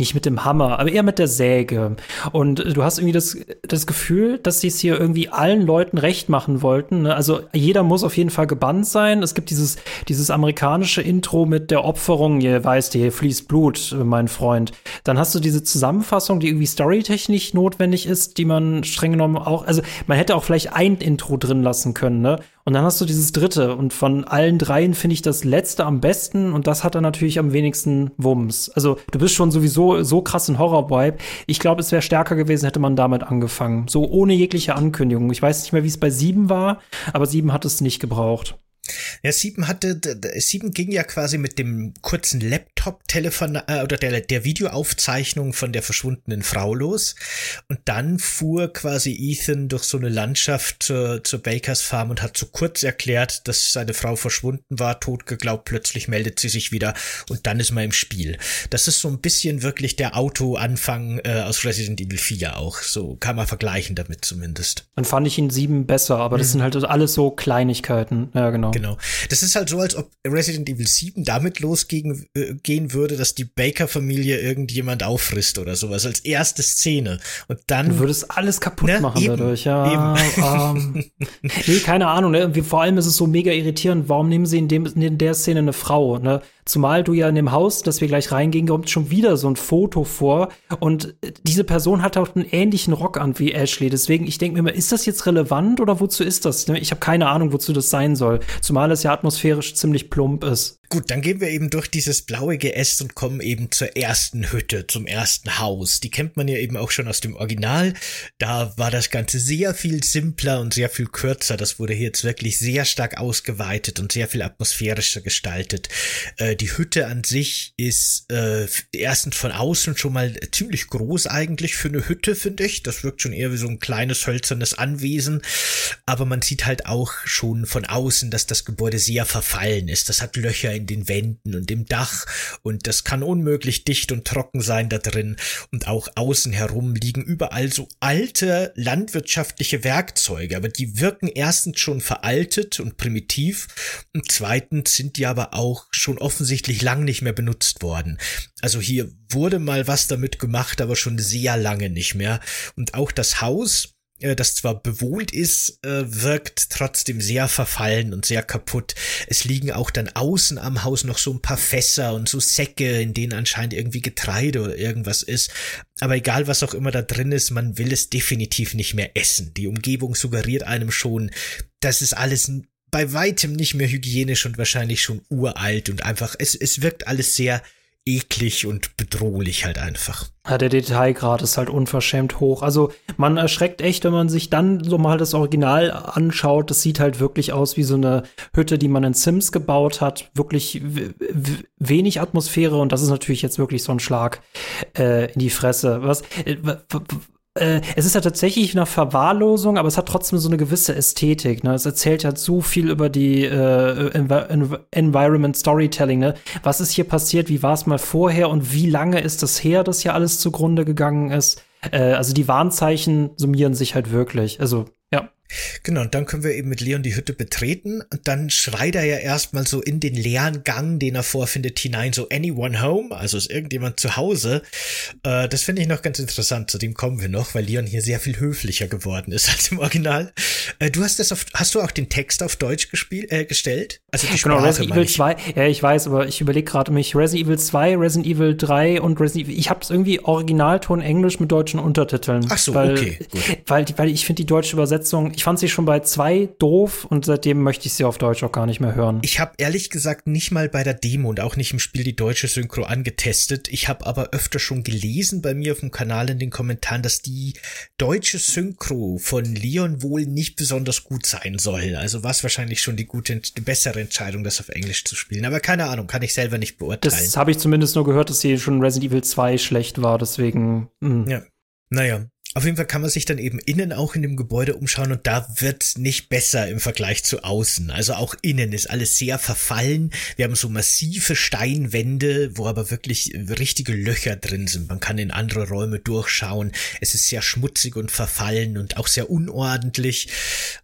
S3: nicht mit dem Hammer, aber eher mit der Säge. Und du hast irgendwie das, das Gefühl, dass sie es hier irgendwie allen Leuten recht machen wollten. Ne? Also jeder muss auf jeden Fall gebannt sein. Es gibt dieses, dieses amerikanische Intro mit der Opferung. Ihr weißt, hier fließt Blut, mein Freund. Dann hast du diese Zusammenfassung, die irgendwie storytechnisch notwendig ist, die man streng genommen auch, also man hätte auch vielleicht ein Intro drin lassen können, ne? Und dann hast du dieses dritte. Und von allen dreien finde ich das letzte am besten. Und das hat dann natürlich am wenigsten Wumms. Also du bist schon sowieso so krass in Horror-Vibe. Ich glaube, es wäre stärker gewesen, hätte man damit angefangen. So ohne jegliche Ankündigung. Ich weiß nicht mehr, wie es bei sieben war, aber sieben hat es nicht gebraucht.
S2: Ja, Sieben hatte, Sieben ging ja quasi mit dem kurzen Laptop-Telefon äh, oder der, der Videoaufzeichnung von der verschwundenen Frau los. Und dann fuhr quasi Ethan durch so eine Landschaft zur, zur Bakers Farm und hat so kurz erklärt, dass seine Frau verschwunden war, tot geglaubt, plötzlich meldet sie sich wieder und dann ist man im Spiel. Das ist so ein bisschen wirklich der Auto-Anfang äh, aus Resident Evil 4 auch. So kann man vergleichen damit zumindest.
S3: Dann fand ich ihn Sieben besser, aber das mhm. sind halt alles so Kleinigkeiten. Ja, genau.
S2: Genau. Das ist halt so, als ob Resident Evil 7 damit losgehen äh, gehen würde, dass die Baker-Familie irgendjemand auffrisst oder sowas als erste Szene. Und dann.
S3: Du würdest alles kaputt ne? machen eben, dadurch, ja. Ähm, nee, keine Ahnung, ne? Vor allem ist es so mega irritierend, warum nehmen sie in, dem, in der Szene eine Frau, ne? Zumal du ja in dem Haus, das wir gleich reingehen, kommt schon wieder so ein Foto vor. Und diese Person hat auch einen ähnlichen Rock an wie Ashley. Deswegen, ich denke mir immer, ist das jetzt relevant oder wozu ist das? Ich habe keine Ahnung, wozu das sein soll. Zumal es ja atmosphärisch ziemlich plump ist.
S2: Gut, dann gehen wir eben durch dieses blaue Geäst und kommen eben zur ersten Hütte, zum ersten Haus. Die kennt man ja eben auch schon aus dem Original. Da war das Ganze sehr viel simpler und sehr viel kürzer. Das wurde hier jetzt wirklich sehr stark ausgeweitet und sehr viel atmosphärischer gestaltet. Äh, die Hütte an sich ist äh, erstens von außen schon mal ziemlich groß eigentlich für eine Hütte, finde ich. Das wirkt schon eher wie so ein kleines hölzernes Anwesen. Aber man sieht halt auch schon von außen, dass das Gebäude sehr verfallen ist. Das hat Löcher in den Wänden und im Dach. Und das kann unmöglich dicht und trocken sein da drin. Und auch außen herum liegen überall so alte landwirtschaftliche Werkzeuge, aber die wirken erstens schon veraltet und primitiv. Und zweitens sind die aber auch schon offensichtlich lang nicht mehr benutzt worden. Also hier wurde mal was damit gemacht, aber schon sehr lange nicht mehr. Und auch das Haus das zwar bewohnt ist, äh, wirkt trotzdem sehr verfallen und sehr kaputt. Es liegen auch dann außen am Haus noch so ein paar Fässer und so Säcke, in denen anscheinend irgendwie Getreide oder irgendwas ist. Aber egal, was auch immer da drin ist, man will es definitiv nicht mehr essen. Die Umgebung suggeriert einem schon, das ist alles bei weitem nicht mehr hygienisch und wahrscheinlich schon uralt und einfach, es, es wirkt alles sehr eklig und bedrohlich halt einfach.
S3: Ja, der Detailgrad ist halt unverschämt hoch. Also man erschreckt echt, wenn man sich dann so mal das Original anschaut. Das sieht halt wirklich aus wie so eine Hütte, die man in Sims gebaut hat. Wirklich wenig Atmosphäre und das ist natürlich jetzt wirklich so ein Schlag äh, in die Fresse. Was, äh, äh, es ist ja tatsächlich eine Verwahrlosung, aber es hat trotzdem so eine gewisse Ästhetik. Ne? Es erzählt ja so viel über die äh, Env Environment Storytelling. Ne? Was ist hier passiert? Wie war es mal vorher? Und wie lange ist das her, dass hier alles zugrunde gegangen ist? Äh, also die Warnzeichen summieren sich halt wirklich. Also.
S2: Genau, und dann können wir eben mit Leon die Hütte betreten und dann schreit er ja erstmal so in den leeren Gang, den er vorfindet, hinein, so anyone home, also ist irgendjemand zu Hause. Äh, das finde ich noch ganz interessant, zu dem kommen wir noch, weil Leon hier sehr viel höflicher geworden ist als im Original. Äh, du hast das auf, hast du auch den Text auf Deutsch gespielt, äh, gestellt?
S3: Also die genau, Sprache, genau, Resident Evil 2, ja, ich weiß, aber ich überlege gerade mich, Resident Evil 2, Resident Evil 3 und Resident Evil, ich habe es irgendwie Originalton Englisch mit deutschen Untertiteln.
S2: Ach so,
S3: weil,
S2: okay.
S3: Gut. Weil, weil ich finde die deutsche Übersetzung, ich fand sie schon bei zwei doof und seitdem möchte ich sie auf Deutsch auch gar nicht mehr hören.
S2: Ich habe ehrlich gesagt nicht mal bei der Demo und auch nicht im Spiel die deutsche Synchro angetestet. Ich habe aber öfter schon gelesen bei mir auf dem Kanal in den Kommentaren, dass die deutsche Synchro von Leon wohl nicht besonders gut sein soll. Also war es wahrscheinlich schon die gute, die bessere Entscheidung, das auf Englisch zu spielen. Aber keine Ahnung, kann ich selber nicht beurteilen.
S3: Das habe ich zumindest nur gehört, dass sie schon Resident Evil 2 schlecht war, deswegen.
S2: Mh. Hm. Ja. Naja, auf jeden Fall kann man sich dann eben innen auch in dem Gebäude umschauen und da wird nicht besser im Vergleich zu außen. Also auch innen ist alles sehr verfallen. Wir haben so massive Steinwände, wo aber wirklich richtige Löcher drin sind. Man kann in andere Räume durchschauen. Es ist sehr schmutzig und verfallen und auch sehr unordentlich.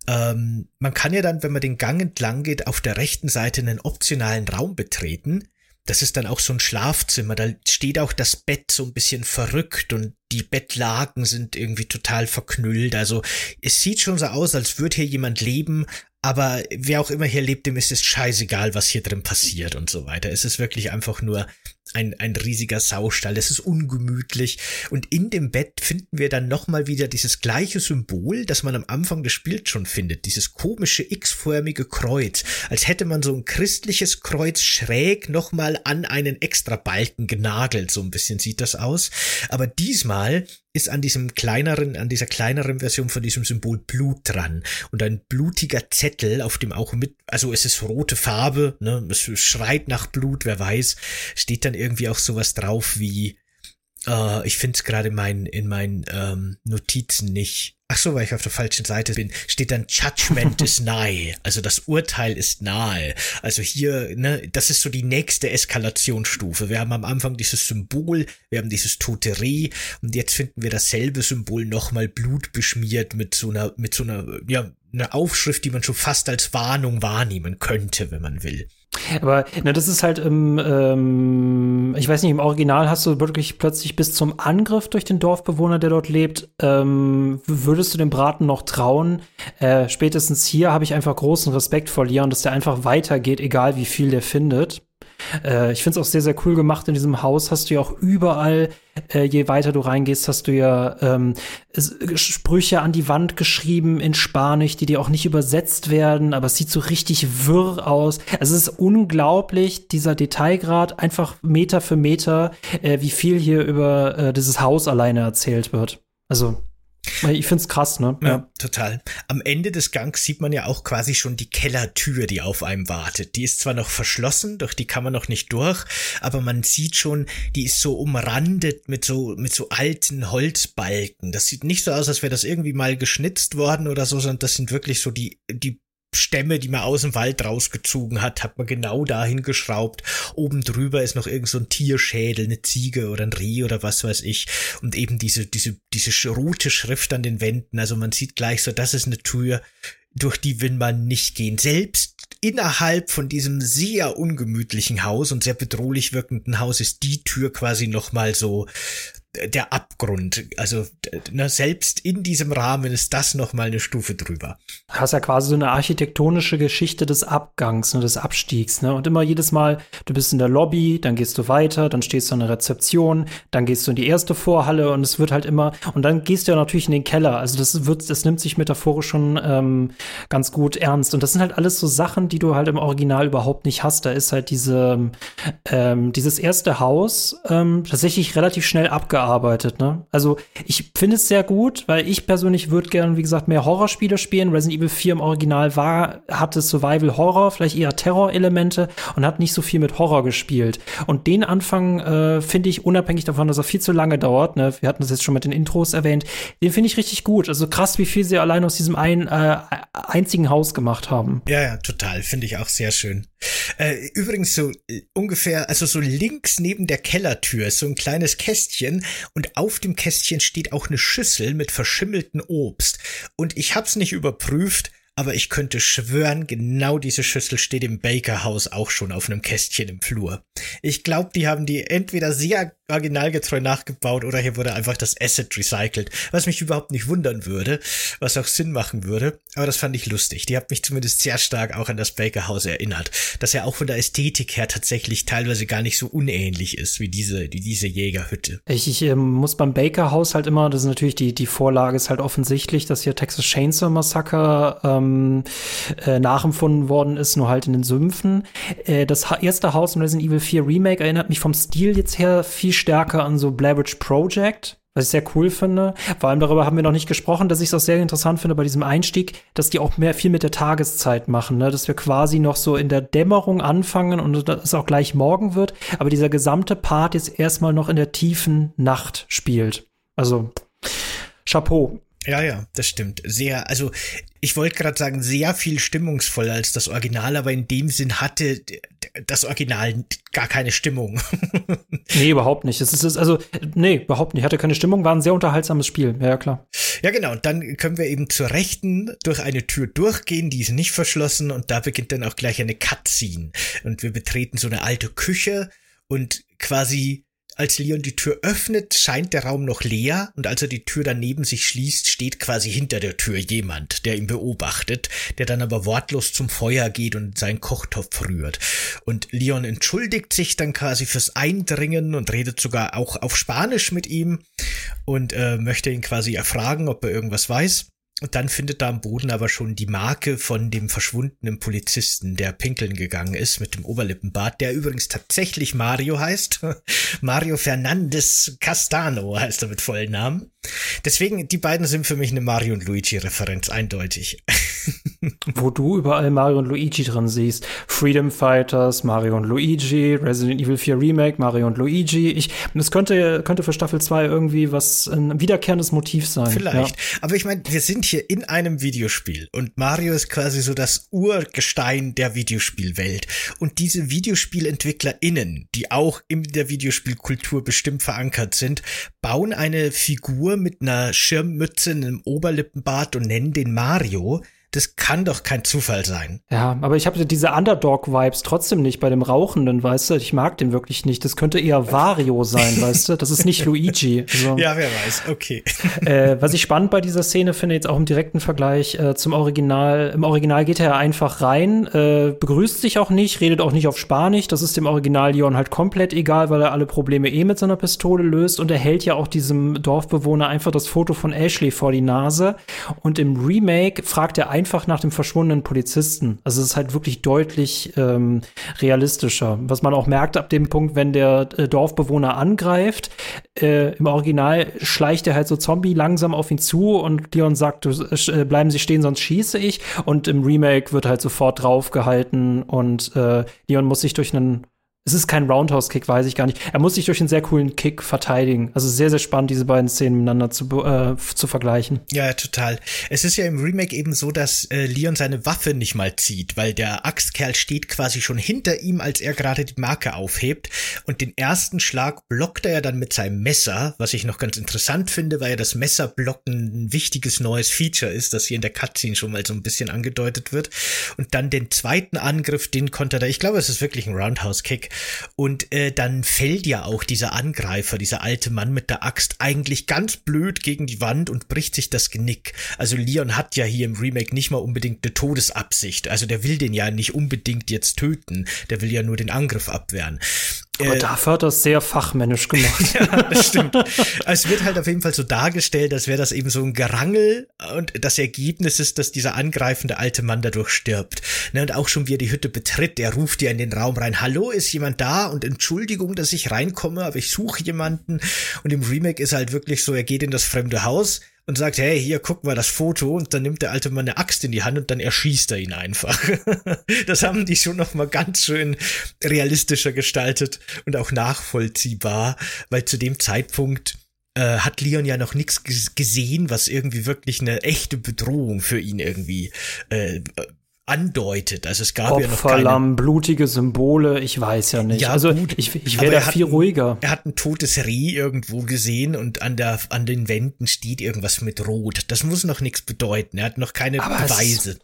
S2: Ähm, man kann ja dann, wenn man den Gang entlang geht, auf der rechten Seite einen optionalen Raum betreten das ist dann auch so ein Schlafzimmer. Da steht auch das Bett so ein bisschen verrückt und die Bettlaken sind irgendwie total verknüllt. Also es sieht schon so aus, als würde hier jemand leben, aber wer auch immer hier lebt, dem ist es scheißegal, was hier drin passiert und so weiter. Es ist wirklich einfach nur ein, ein riesiger Saustall. Es ist ungemütlich. Und in dem Bett finden wir dann nochmal wieder dieses gleiche Symbol, das man am Anfang des Spiels schon findet. Dieses komische X-förmige Kreuz. Als hätte man so ein christliches Kreuz schräg nochmal an einen extra Balken genagelt. So ein bisschen sieht das aus. Aber diesmal ist an diesem kleineren, an dieser kleineren Version von diesem Symbol Blut dran und ein blutiger Zettel, auf dem auch mit, also es ist rote Farbe, ne, es schreit nach Blut, wer weiß, steht dann irgendwie auch sowas drauf wie, äh, ich finde es gerade mein, in meinen ähm, Notizen nicht, ach so, weil ich auf der falschen Seite bin, steht dann Judgment is nigh. Also das Urteil ist nahe. Also hier, ne, das ist so die nächste Eskalationsstufe. Wir haben am Anfang dieses Symbol, wir haben dieses tote Reh und jetzt finden wir dasselbe Symbol nochmal blutbeschmiert mit so einer, mit so einer, ja, einer Aufschrift, die man schon fast als Warnung wahrnehmen könnte, wenn man will.
S3: Aber na, das ist halt im, ähm, ich weiß nicht, im Original hast du wirklich plötzlich bis zum Angriff durch den Dorfbewohner, der dort lebt, ähm, würdest du dem Braten noch trauen? Äh, spätestens hier habe ich einfach großen Respekt vor Leon, dass der einfach weitergeht, egal wie viel der findet. Äh, ich finde es auch sehr, sehr cool gemacht. In diesem Haus hast du ja auch überall, äh, je weiter du reingehst, hast du ja ähm, Sprüche an die Wand geschrieben in Spanisch, die dir auch nicht übersetzt werden, aber es sieht so richtig wirr aus. Also es ist unglaublich, dieser Detailgrad, einfach Meter für Meter, äh, wie viel hier über äh, dieses Haus alleine erzählt wird. Also ich find's krass, ne?
S2: Ja, ja, total. Am Ende des Gangs sieht man ja auch quasi schon die Kellertür, die auf einem wartet. Die ist zwar noch verschlossen, durch die kann man noch nicht durch, aber man sieht schon, die ist so umrandet mit so, mit so alten Holzbalken. Das sieht nicht so aus, als wäre das irgendwie mal geschnitzt worden oder so, sondern das sind wirklich so die, die Stämme, die man aus dem Wald rausgezogen hat, hat man genau dahin geschraubt. Oben drüber ist noch irgend so ein Tierschädel, eine Ziege oder ein Reh oder was weiß ich. Und eben diese, diese, diese rote Schrift an den Wänden. Also man sieht gleich so, das ist eine Tür, durch die will man nicht gehen. Selbst innerhalb von diesem sehr ungemütlichen Haus und sehr bedrohlich wirkenden Haus ist die Tür quasi nochmal so der Abgrund. Also ne, selbst in diesem Rahmen ist das noch mal eine Stufe drüber.
S3: Du hast ja quasi so eine architektonische Geschichte des Abgangs, ne, des Abstiegs. Ne? Und immer jedes Mal, du bist in der Lobby, dann gehst du weiter, dann stehst du an der Rezeption, dann gehst du in die erste Vorhalle und es wird halt immer, und dann gehst du ja natürlich in den Keller. Also das wird, das nimmt sich metaphorisch schon ähm, ganz gut ernst. Und das sind halt alles so Sachen, die du halt im Original überhaupt nicht hast. Da ist halt diese, ähm, dieses erste Haus ähm, tatsächlich relativ schnell abgearbeitet gearbeitet, ne? Also ich finde es sehr gut, weil ich persönlich würde gerne, wie gesagt, mehr Horrorspiele spielen. Resident Evil 4 im Original war, hatte Survival Horror, vielleicht eher Terror-Elemente und hat nicht so viel mit Horror gespielt. Und den Anfang äh, finde ich, unabhängig davon, dass er viel zu lange dauert, ne? Wir hatten das jetzt schon mit den Intros erwähnt, den finde ich richtig gut. Also krass, wie viel sie allein aus diesem einen äh, einzigen Haus gemacht haben.
S2: Ja, ja, total. Finde ich auch sehr schön. Äh, übrigens so äh, ungefähr, also so links neben der Kellertür ist so ein kleines Kästchen und auf dem Kästchen steht auch eine Schüssel mit verschimmelten Obst. Und ich hab's nicht überprüft, aber ich könnte schwören, genau diese Schüssel steht im Bakerhaus auch schon auf einem Kästchen im Flur. Ich glaube, die haben die entweder sehr originalgetreu nachgebaut oder hier wurde einfach das Asset recycelt, was mich überhaupt nicht wundern würde, was auch Sinn machen würde, aber das fand ich lustig. Die hat mich zumindest sehr stark auch an das Bakerhaus erinnert, dass er auch von der Ästhetik her tatsächlich teilweise gar nicht so unähnlich ist wie diese, wie diese Jägerhütte.
S3: Ich, ich äh, muss beim Bakerhaus halt immer, das ist natürlich die, die Vorlage ist halt offensichtlich, dass hier Texas Chainsaw Massacre ähm, äh, nachempfunden worden ist, nur halt in den Sümpfen. Äh, das erste Haus in Resident Evil 4 Remake erinnert mich vom Stil jetzt her viel stärker an so Blair Witch Project, was ich sehr cool finde. Vor allem darüber haben wir noch nicht gesprochen, dass ich es auch sehr interessant finde bei diesem Einstieg, dass die auch mehr viel mit der Tageszeit machen, ne? dass wir quasi noch so in der Dämmerung anfangen und es auch gleich morgen wird, aber dieser gesamte Part jetzt erstmal noch in der tiefen Nacht spielt. Also Chapeau.
S2: Ja, ja, das stimmt. Sehr, also ich wollte gerade sagen, sehr viel stimmungsvoller als das Original, aber in dem Sinn hatte das Original gar keine Stimmung.
S3: nee, überhaupt nicht. Es ist also, nee, überhaupt nicht. Hatte keine Stimmung, war ein sehr unterhaltsames Spiel. Ja, klar.
S2: Ja, genau. Und dann können wir eben zur Rechten durch eine Tür durchgehen, die ist nicht verschlossen und da beginnt dann auch gleich eine Cutscene. Und wir betreten so eine alte Küche und quasi als Leon die Tür öffnet, scheint der Raum noch leer und als er die Tür dann neben sich schließt, steht quasi hinter der Tür jemand, der ihn beobachtet, der dann aber wortlos zum Feuer geht und seinen Kochtopf rührt. Und Leon entschuldigt sich dann quasi fürs Eindringen und redet sogar auch auf Spanisch mit ihm und äh, möchte ihn quasi erfragen, ob er irgendwas weiß. Und dann findet da am Boden aber schon die Marke von dem verschwundenen Polizisten, der pinkeln gegangen ist mit dem Oberlippenbart, der übrigens tatsächlich Mario heißt. Mario Fernandes Castano heißt er mit vollen Namen. Deswegen, die beiden sind für mich eine Mario und Luigi-Referenz, eindeutig.
S3: Wo du überall Mario und Luigi drin siehst. Freedom Fighters, Mario und Luigi, Resident Evil 4 Remake, Mario und Luigi. Ich, das könnte, könnte für Staffel 2 irgendwie was, ein wiederkehrendes Motiv sein.
S2: Vielleicht. Ja. Aber ich meine, wir sind hier in einem Videospiel und Mario ist quasi so das Urgestein der Videospielwelt. Und diese VideospielentwicklerInnen, die auch in der Videospielkultur bestimmt verankert sind, bauen eine Figur mit einer Schirmmütze, einem Oberlippenbart und nennen den Mario das kann doch kein Zufall sein.
S3: Ja, aber ich habe diese Underdog-Vibes trotzdem nicht bei dem Rauchenden, weißt du? Ich mag den wirklich nicht. Das könnte eher Wario sein, weißt du? Das ist nicht Luigi.
S2: Also, ja, wer weiß, okay.
S3: Äh, was ich spannend bei dieser Szene finde, jetzt auch im direkten Vergleich äh, zum Original. Im Original geht er ja einfach rein, äh, begrüßt sich auch nicht, redet auch nicht auf Spanisch. Das ist dem Original Leon halt komplett egal, weil er alle Probleme eh mit seiner Pistole löst. Und er hält ja auch diesem Dorfbewohner einfach das Foto von Ashley vor die Nase. Und im Remake fragt er einfach einfach nach dem verschwundenen Polizisten. Also es ist halt wirklich deutlich ähm, realistischer. Was man auch merkt ab dem Punkt, wenn der äh, Dorfbewohner angreift, äh, im Original schleicht er halt so Zombie langsam auf ihn zu und Leon sagt, du, äh, bleiben Sie stehen, sonst schieße ich. Und im Remake wird halt sofort draufgehalten und äh, Leon muss sich durch einen es ist kein Roundhouse-Kick, weiß ich gar nicht. Er muss sich durch einen sehr coolen Kick verteidigen. Also sehr, sehr spannend, diese beiden Szenen miteinander zu, äh, zu vergleichen.
S2: Ja, total. Es ist ja im Remake eben so, dass äh, Leon seine Waffe nicht mal zieht, weil der Axtkerl steht quasi schon hinter ihm, als er gerade die Marke aufhebt. Und den ersten Schlag blockt er ja dann mit seinem Messer, was ich noch ganz interessant finde, weil ja das Messerblocken ein wichtiges neues Feature ist, das hier in der Cutscene schon mal so ein bisschen angedeutet wird. Und dann den zweiten Angriff, den konnte er, ich glaube, es ist wirklich ein Roundhouse-Kick, und äh, dann fällt ja auch dieser Angreifer, dieser alte Mann mit der Axt, eigentlich ganz blöd gegen die Wand und bricht sich das Genick. Also Leon hat ja hier im Remake nicht mal unbedingt eine Todesabsicht. Also der will den ja nicht unbedingt jetzt töten. Der will ja nur den Angriff abwehren.
S3: Aber äh, dafür hat er es sehr fachmännisch gemacht.
S2: ja, das stimmt. es wird halt auf jeden Fall so dargestellt, als wäre das eben so ein Gerangel und das Ergebnis ist, dass dieser angreifende alte Mann dadurch stirbt. Ne, und auch schon wie er die Hütte betritt, der ruft ja in den Raum rein, hallo, ist jemand da? Und Entschuldigung, dass ich reinkomme, aber ich suche jemanden. Und im Remake ist halt wirklich so, er geht in das fremde Haus, und sagt, hey, hier, guck mal das Foto und dann nimmt der alte Mann eine Axt in die Hand und dann erschießt er ihn einfach. das haben die schon noch mal ganz schön realistischer gestaltet und auch nachvollziehbar, weil zu dem Zeitpunkt äh, hat Leon ja noch nichts gesehen, was irgendwie wirklich eine echte Bedrohung für ihn irgendwie äh, andeutet. Also es gab
S3: Opfer,
S2: ja noch keine
S3: Lamm, blutige Symbole, ich weiß ja nicht. Ja, also gut, ich, ich wäre da viel ruhiger.
S2: Er hat ein totes Reh irgendwo gesehen und an der an den Wänden steht irgendwas mit Rot. Das muss noch nichts bedeuten. Er hat noch keine Aber Beweise.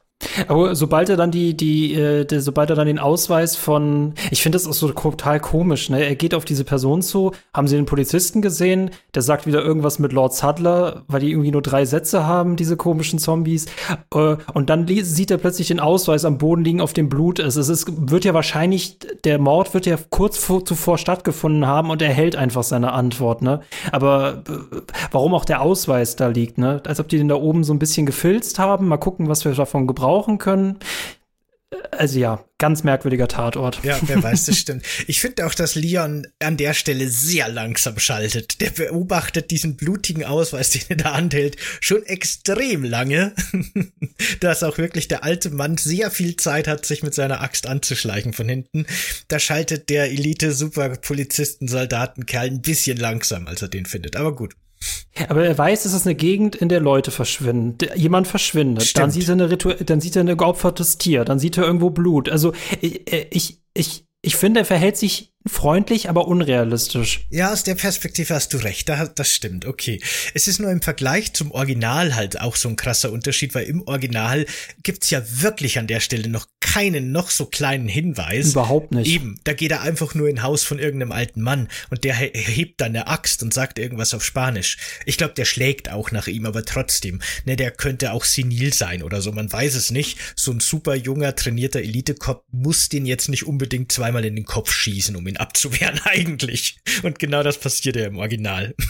S3: Aber sobald er dann die, die, äh, sobald er dann den Ausweis von, ich finde das auch so total komisch, ne? Er geht auf diese Person zu, haben sie den Polizisten gesehen, der sagt wieder irgendwas mit Lord Sadler, weil die irgendwie nur drei Sätze haben, diese komischen Zombies. Äh, und dann sieht er plötzlich den Ausweis am Boden liegen, auf dem Blut ist. Es ist, wird ja wahrscheinlich, der Mord wird ja kurz vor, zuvor stattgefunden haben und er hält einfach seine Antwort, ne? Aber äh, warum auch der Ausweis da liegt, ne? Als ob die den da oben so ein bisschen gefilzt haben. Mal gucken, was wir davon gebrauchen brauchen können. Also ja, ganz merkwürdiger Tatort.
S2: Ja, wer weiß, das stimmt. Ich finde auch, dass Leon an der Stelle sehr langsam schaltet. Der beobachtet diesen blutigen Ausweis, den er da anhält, schon extrem lange. dass auch wirklich der alte Mann sehr viel Zeit hat, sich mit seiner Axt anzuschleichen von hinten. Da schaltet der Elite-Super-Polizisten-Soldatenkerl ein bisschen langsam, als er den findet. Aber gut.
S3: Aber er weiß, es ist eine Gegend, in der Leute verschwinden. Jemand verschwindet. Stimmt. Dann sieht er eine Ritu dann sieht er ein geopfertes Tier, dann sieht er irgendwo Blut. Also ich, ich, ich, ich finde, er verhält sich freundlich, aber unrealistisch.
S2: Ja, aus der Perspektive hast du recht, da, das stimmt, okay. Es ist nur im Vergleich zum Original halt auch so ein krasser Unterschied, weil im Original gibt's ja wirklich an der Stelle noch keinen noch so kleinen Hinweis.
S3: Überhaupt nicht.
S2: Eben, da geht er einfach nur in Haus von irgendeinem alten Mann und der hebt dann eine Axt und sagt irgendwas auf Spanisch. Ich glaube, der schlägt auch nach ihm, aber trotzdem, ne, der könnte auch senil sein oder so, man weiß es nicht. So ein super junger, trainierter Elite-Cop muss den jetzt nicht unbedingt zweimal in den Kopf schießen, um ihn abzuwehren eigentlich. Und genau das passiert ja im Original.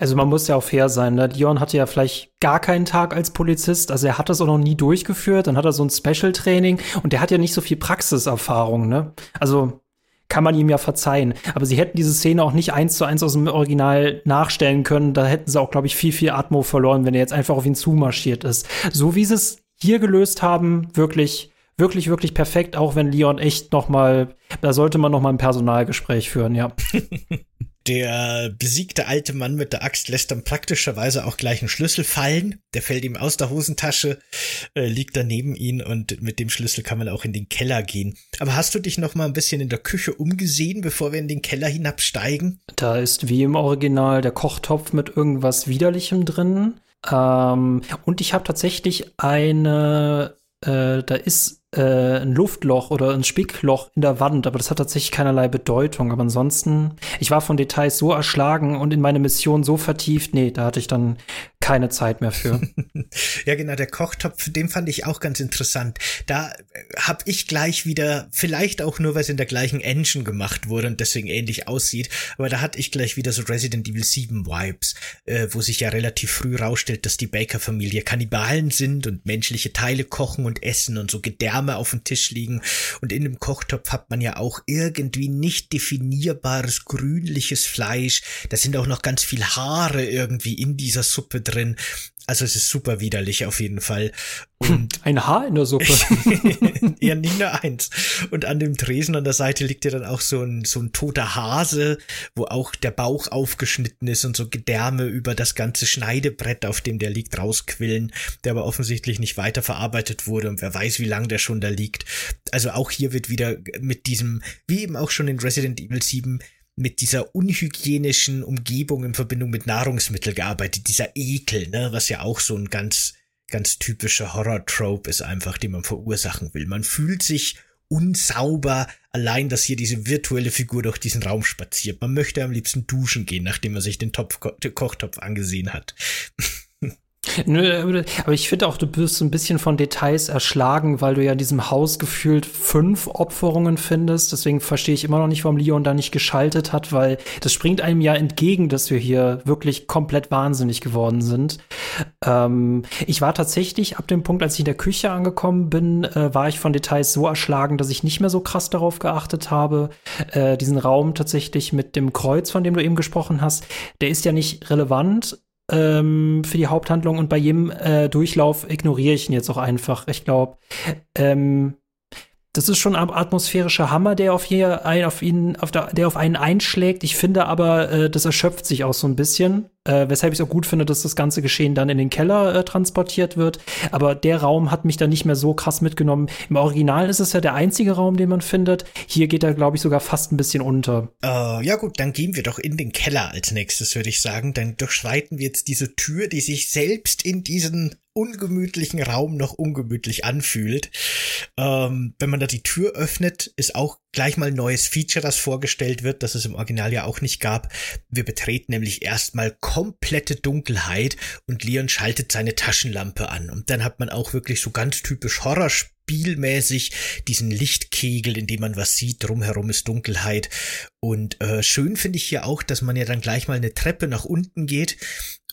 S3: Also man muss ja auch fair sein. Ne? Dion hatte ja vielleicht gar keinen Tag als Polizist. Also er hat das auch noch nie durchgeführt. Dann hat er so ein Special-Training und der hat ja nicht so viel Praxiserfahrung. Ne? Also kann man ihm ja verzeihen. Aber sie hätten diese Szene auch nicht eins zu eins aus dem Original nachstellen können. Da hätten sie auch, glaube ich, viel, viel Atmo verloren, wenn er jetzt einfach auf ihn zumarschiert ist. So wie sie es hier gelöst haben, wirklich wirklich, wirklich perfekt, auch wenn Leon echt noch mal, da sollte man noch mal ein Personalgespräch führen, ja.
S2: Der besiegte alte Mann mit der Axt lässt dann praktischerweise auch gleich einen Schlüssel fallen. Der fällt ihm aus der Hosentasche, äh, liegt dann neben ihn und mit dem Schlüssel kann man auch in den Keller gehen. Aber hast du dich noch mal ein bisschen in der Küche umgesehen, bevor wir in den Keller hinabsteigen?
S3: Da ist wie im Original der Kochtopf mit irgendwas Widerlichem drin. Ähm, und ich habe tatsächlich eine, äh, da ist äh, ein Luftloch oder ein Spickloch in der Wand, aber das hat tatsächlich keinerlei Bedeutung. Aber ansonsten, ich war von Details so erschlagen und in meine Mission so vertieft, nee, da hatte ich dann keine Zeit mehr für.
S2: ja, genau, der Kochtopf, den fand ich auch ganz interessant. Da äh, habe ich gleich wieder, vielleicht auch nur, weil es in der gleichen Engine gemacht wurde und deswegen ähnlich aussieht, aber da hatte ich gleich wieder so Resident Evil 7 Vibes, äh, wo sich ja relativ früh rausstellt, dass die Baker-Familie Kannibalen sind und menschliche Teile kochen und essen und so Gedärme auf dem Tisch liegen. Und in dem Kochtopf hat man ja auch irgendwie nicht definierbares grünliches Fleisch. Da sind auch noch ganz viel Haare irgendwie in dieser Suppe drin drin. Also es ist super widerlich auf jeden Fall.
S3: Und ein Haar in der Suppe.
S2: ja, nicht nur eins. Und an dem Tresen an der Seite liegt ja dann auch so ein, so ein toter Hase, wo auch der Bauch aufgeschnitten ist und so Gedärme über das ganze Schneidebrett, auf dem der liegt, rausquillen, der aber offensichtlich nicht weiterverarbeitet wurde und wer weiß, wie lang der schon da liegt. Also auch hier wird wieder mit diesem, wie eben auch schon in Resident Evil 7, mit dieser unhygienischen Umgebung in Verbindung mit Nahrungsmitteln gearbeitet, dieser Ekel, ne, was ja auch so ein ganz, ganz typischer Horror-Trope ist einfach, den man verursachen will. Man fühlt sich unsauber, allein, dass hier diese virtuelle Figur durch diesen Raum spaziert. Man möchte am liebsten duschen gehen, nachdem man sich den, Topf, den Kochtopf angesehen hat.
S3: Nö, aber ich finde auch, du bist ein bisschen von Details erschlagen, weil du ja in diesem Haus gefühlt fünf Opferungen findest. Deswegen verstehe ich immer noch nicht, warum Leon da nicht geschaltet hat, weil das springt einem ja entgegen, dass wir hier wirklich komplett wahnsinnig geworden sind. Ähm, ich war tatsächlich ab dem Punkt, als ich in der Küche angekommen bin, äh, war ich von Details so erschlagen, dass ich nicht mehr so krass darauf geachtet habe. Äh, diesen Raum tatsächlich mit dem Kreuz, von dem du eben gesprochen hast, der ist ja nicht relevant ähm, für die Haupthandlung und bei jedem äh, Durchlauf ignoriere ich ihn jetzt auch einfach. Ich glaube, ähm, das ist schon ein atmosphärischer Hammer, der auf, hier ein, auf ihn, auf der, der auf einen einschlägt. Ich finde aber, äh, das erschöpft sich auch so ein bisschen, äh, weshalb ich es auch gut finde, dass das ganze Geschehen dann in den Keller äh, transportiert wird. Aber der Raum hat mich dann nicht mehr so krass mitgenommen. Im Original ist es ja der einzige Raum, den man findet. Hier geht er, glaube ich, sogar fast ein bisschen unter.
S2: Uh, ja gut, dann gehen wir doch in den Keller als nächstes, würde ich sagen. Dann durchschreiten wir jetzt diese Tür, die sich selbst in diesen ungemütlichen Raum noch ungemütlich anfühlt. Ähm, wenn man da die Tür öffnet, ist auch gleich mal neues Feature, das vorgestellt wird, das es im Original ja auch nicht gab. Wir betreten nämlich erstmal komplette Dunkelheit und Leon schaltet seine Taschenlampe an. Und dann hat man auch wirklich so ganz typisch Horrorspielmäßig diesen Lichtkegel, in dem man was sieht, drumherum ist Dunkelheit. Und äh, schön finde ich hier auch, dass man ja dann gleich mal eine Treppe nach unten geht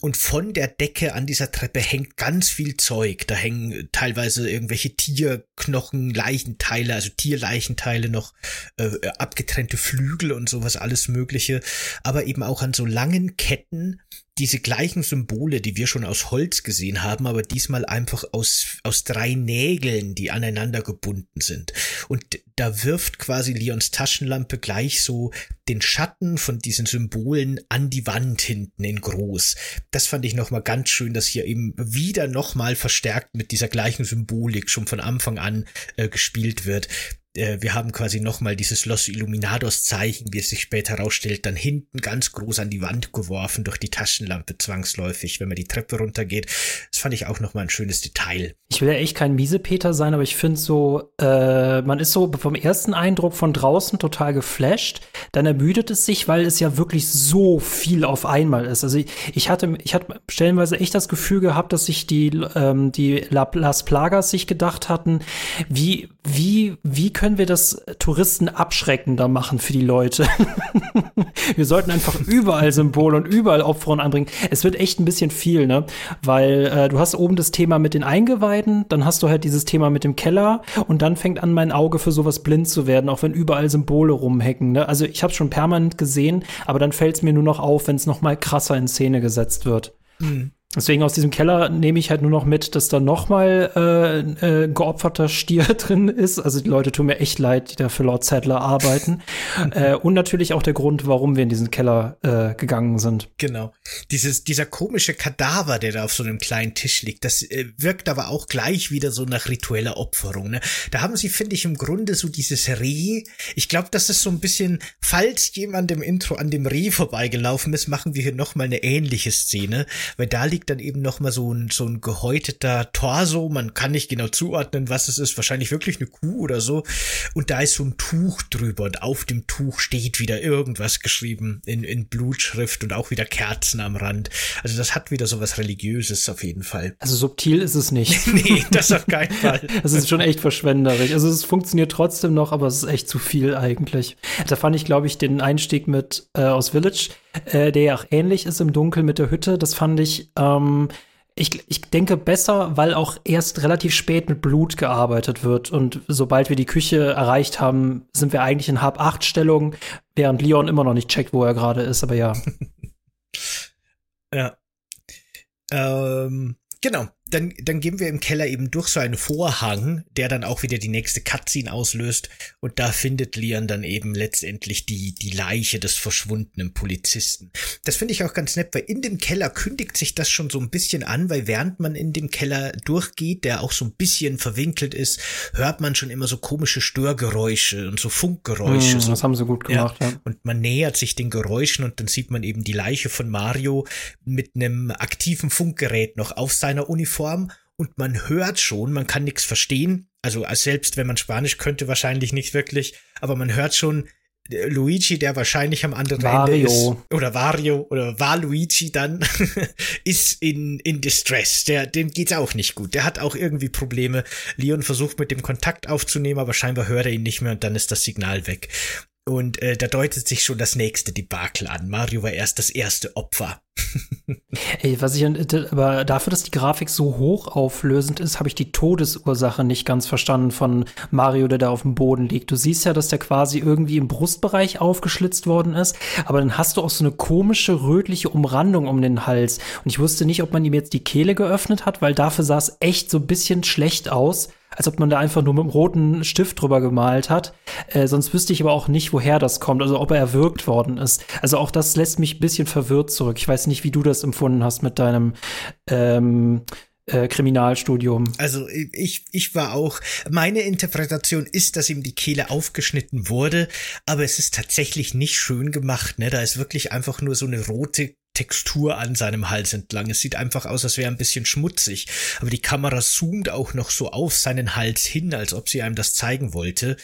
S2: und von der Decke an dieser Treppe hängt ganz viel Zeug. Da hängen teilweise irgendwelche Tierknochen, Leichenteile, also Tierleichenteile noch, äh, abgetrennte Flügel und sowas, alles Mögliche. Aber eben auch an so langen Ketten diese gleichen Symbole, die wir schon aus Holz gesehen haben, aber diesmal einfach aus, aus drei Nägeln, die aneinander gebunden sind. Und da wirft quasi Leons Taschenlampe gleich so den Schatten von diesen Symbolen an die Wand hinten in groß. Das fand ich nochmal ganz schön, dass hier eben wieder nochmal verstärkt mit dieser gleichen Symbolik schon von Anfang an äh, gespielt wird. Äh, wir haben quasi nochmal dieses Los Illuminados Zeichen, wie es sich später herausstellt, dann hinten ganz groß an die Wand geworfen durch die Taschenlampe zwangsläufig, wenn man die Treppe runtergeht. Das fand ich auch nochmal ein schönes Detail.
S3: Ich will ja echt kein Miesepeter sein, aber ich finde so, äh, man ist so vom ersten Eindruck von draußen total geflasht, dann ermüdet es sich, weil es ja wirklich so viel auf einmal ist. Also ich, ich hatte, ich hatte stellenweise echt das Gefühl gehabt, dass sich die, ähm, die Las Plagas sich gedacht hatten, wie, wie, wie können wir das Touristen abschreckender machen für die Leute? wir sollten einfach überall Symbole und überall Opfer anbringen. Es wird echt ein bisschen viel, ne? Weil äh, du hast oben das Thema mit den Eingeweiden, dann hast du halt dieses Thema mit dem Keller und dann fängt an, mein Auge für sowas blind zu werden, auch wenn überall Symbole rumhecken. Ne? Also ich habe schon permanent gesehen, aber dann fällt es mir nur noch auf, wenn es noch mal krasser in Szene gesetzt wird. Mhm. Deswegen aus diesem Keller nehme ich halt nur noch mit, dass da noch mal äh, äh, geopferter Stier drin ist. Also die Leute tun mir echt leid, die da für Lord Sadler arbeiten. äh, und natürlich auch der Grund, warum wir in diesen Keller äh, gegangen sind.
S2: Genau. Dieses, dieser komische Kadaver, der da auf so einem kleinen Tisch liegt, das äh, wirkt aber auch gleich wieder so nach ritueller Opferung. Ne? Da haben sie, finde ich, im Grunde so dieses Reh. Ich glaube, das ist so ein bisschen, falls jemand im Intro an dem Reh vorbeigelaufen ist, machen wir hier noch mal eine ähnliche Szene, weil da liegt liegt dann eben noch mal so ein, so ein gehäuteter Torso. Man kann nicht genau zuordnen, was es ist. Wahrscheinlich wirklich eine Kuh oder so. Und da ist so ein Tuch drüber und auf dem Tuch steht wieder irgendwas geschrieben in, in Blutschrift und auch wieder Kerzen am Rand. Also das hat wieder so was Religiöses auf jeden Fall.
S3: Also subtil ist es nicht.
S2: nee, das auf keinen Fall.
S3: Das ist schon echt verschwenderisch. Also es funktioniert trotzdem noch, aber es ist echt zu viel eigentlich. Da fand ich, glaube ich, den Einstieg mit äh, aus Village äh, der ja auch ähnlich ist im Dunkel mit der Hütte. Das fand ich, ähm, ich, ich denke besser, weil auch erst relativ spät mit Blut gearbeitet wird. Und sobald wir die Küche erreicht haben, sind wir eigentlich in Hab-8-Stellung, während Leon immer noch nicht checkt, wo er gerade ist, aber ja.
S2: ja. Ähm, genau dann, dann gehen wir im Keller eben durch so einen Vorhang, der dann auch wieder die nächste Cutscene auslöst. Und da findet Leon dann eben letztendlich die, die Leiche des verschwundenen Polizisten. Das finde ich auch ganz nett, weil in dem Keller kündigt sich das schon so ein bisschen an, weil während man in dem Keller durchgeht, der auch so ein bisschen verwinkelt ist, hört man schon immer so komische Störgeräusche und so Funkgeräusche. Mm,
S3: das haben sie gut gemacht, ja.
S2: ja. Und man nähert sich den Geräuschen und dann sieht man eben die Leiche von Mario mit einem aktiven Funkgerät noch auf seiner Uniform Form und man hört schon, man kann nichts verstehen. Also selbst wenn man Spanisch könnte, wahrscheinlich nicht wirklich, aber man hört schon äh, Luigi, der wahrscheinlich am anderen
S3: Vario.
S2: Ende ist, oder Vario oder war Luigi dann, ist in, in Distress. Der, dem geht's auch nicht gut. Der hat auch irgendwie Probleme. Leon versucht mit dem Kontakt aufzunehmen, aber scheinbar hört er ihn nicht mehr und dann ist das Signal weg. Und äh, da deutet sich schon das nächste Debakel an. Mario war erst das erste Opfer.
S3: Ey, was ich aber dafür, dass die Grafik so hochauflösend ist, habe ich die Todesursache nicht ganz verstanden von Mario, der da auf dem Boden liegt. Du siehst ja, dass der quasi irgendwie im Brustbereich aufgeschlitzt worden ist, aber dann hast du auch so eine komische rötliche Umrandung um den Hals. Und ich wusste nicht, ob man ihm jetzt die Kehle geöffnet hat, weil dafür sah es echt so ein bisschen schlecht aus als ob man da einfach nur mit einem roten Stift drüber gemalt hat. Äh, sonst wüsste ich aber auch nicht, woher das kommt, also ob er erwürgt worden ist. Also auch das lässt mich ein bisschen verwirrt zurück. Ich weiß nicht, wie du das empfunden hast mit deinem ähm, äh, Kriminalstudium.
S2: Also ich, ich war auch, meine Interpretation ist, dass ihm die Kehle aufgeschnitten wurde, aber es ist tatsächlich nicht schön gemacht, ne? Da ist wirklich einfach nur so eine rote Textur an seinem Hals entlang. Es sieht einfach aus, als wäre ein bisschen schmutzig. Aber die Kamera zoomt auch noch so auf seinen Hals hin, als ob sie einem das zeigen wollte.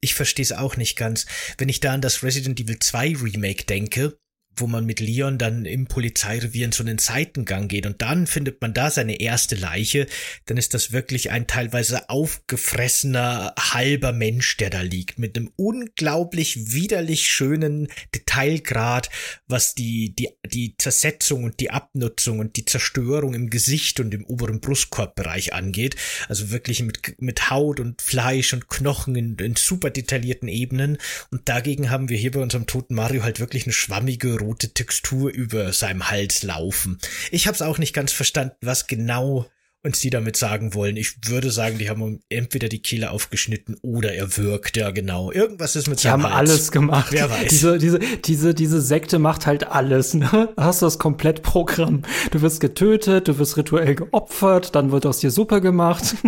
S2: Ich verstehe es auch nicht ganz. Wenn ich da an das Resident Evil 2 Remake denke, wo man mit Leon dann im Polizeirevier in so einen Seitengang geht und dann findet man da seine erste Leiche, dann ist das wirklich ein teilweise aufgefressener halber Mensch, der da liegt, mit einem unglaublich widerlich schönen Detailgrad, was die, die, die Zersetzung und die Abnutzung und die Zerstörung im Gesicht und im oberen Brustkorbbereich angeht. Also wirklich mit, mit Haut und Fleisch und Knochen in, in super detaillierten Ebenen. Und dagegen haben wir hier bei unserem toten Mario halt wirklich eine schwammige rote Textur über seinem Hals laufen. Ich habe es auch nicht ganz verstanden, was genau und sie damit sagen wollen. Ich würde sagen, die haben entweder die Kehle aufgeschnitten oder er wirkt, ja genau. Irgendwas ist mit
S3: Die haben
S2: Hals.
S3: alles gemacht.
S2: Wer weiß.
S3: Diese, diese, diese, diese Sekte macht halt alles, ne? Hast du das Komplettprogramm. Du wirst getötet, du wirst rituell geopfert, dann wird aus dir Suppe gemacht.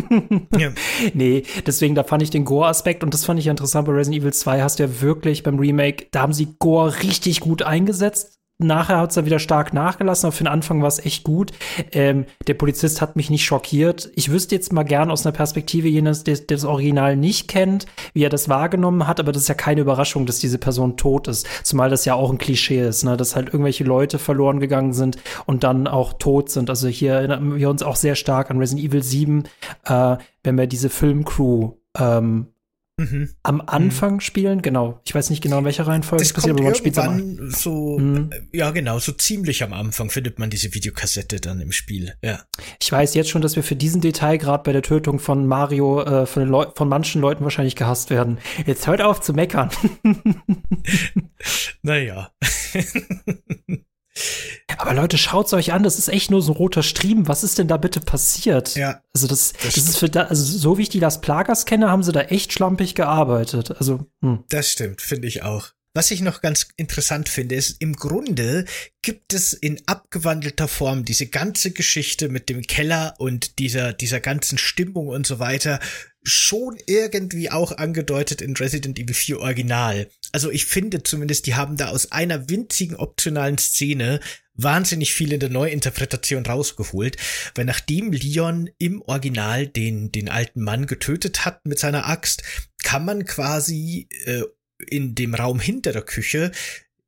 S2: Ja.
S3: nee, deswegen, da fand ich den Gore-Aspekt und das fand ich interessant bei Resident Evil 2 hast du ja wirklich beim Remake, da haben sie Gore richtig gut eingesetzt. Nachher hat es dann wieder stark nachgelassen, aber für den Anfang war es echt gut. Ähm, der Polizist hat mich nicht schockiert. Ich wüsste jetzt mal gern aus einer Perspektive jenes, der, der das Original nicht kennt, wie er das wahrgenommen hat, aber das ist ja keine Überraschung, dass diese Person tot ist. Zumal das ja auch ein Klischee ist, ne? dass halt irgendwelche Leute verloren gegangen sind und dann auch tot sind. Also hier erinnern wir uns auch sehr stark an Resident Evil 7, äh, wenn wir diese Filmcrew ähm,
S2: Mhm.
S3: am Anfang spielen, genau. Ich weiß nicht genau, in welcher Reihenfolge
S2: Das
S3: es passiert, aber man spielt am
S2: so,
S3: Mhm.
S2: äh, ja genau, so ziemlich am Anfang findet man diese Videokassette dann im Spiel. Ja.
S3: Ich weiß jetzt schon, dass wir für diesen Detailgrad bei der Tötung von Mario äh, von, Leu von manchen Leuten wahrscheinlich gehasst werden. Jetzt hört auf zu meckern.
S2: Naja.
S3: Aber Leute, schaut's euch an, das ist echt nur so ein roter Stream. Was ist denn da bitte passiert?
S2: Ja.
S3: Also das, das,
S2: Das
S3: ist für da, also so wie ich die Las Plagas kenne, haben sie da echt schlampig gearbeitet. Also, hm.
S2: Das stimmt, finde ich auch. Was ich noch ganz interessant finde, ist, im Grunde gibt es in abgewandelter Form diese ganze Geschichte mit dem Keller und dieser, dieser ganzen Stimmung und so weiter schon irgendwie auch angedeutet in Resident Evil 4 Original. Also ich finde zumindest, die haben da aus einer winzigen optionalen Szene wahnsinnig viel in der Neuinterpretation rausgeholt, weil nachdem Leon im Original den, den alten Mann getötet hat mit seiner Axt, kann man quasi äh, in dem Raum hinter der Küche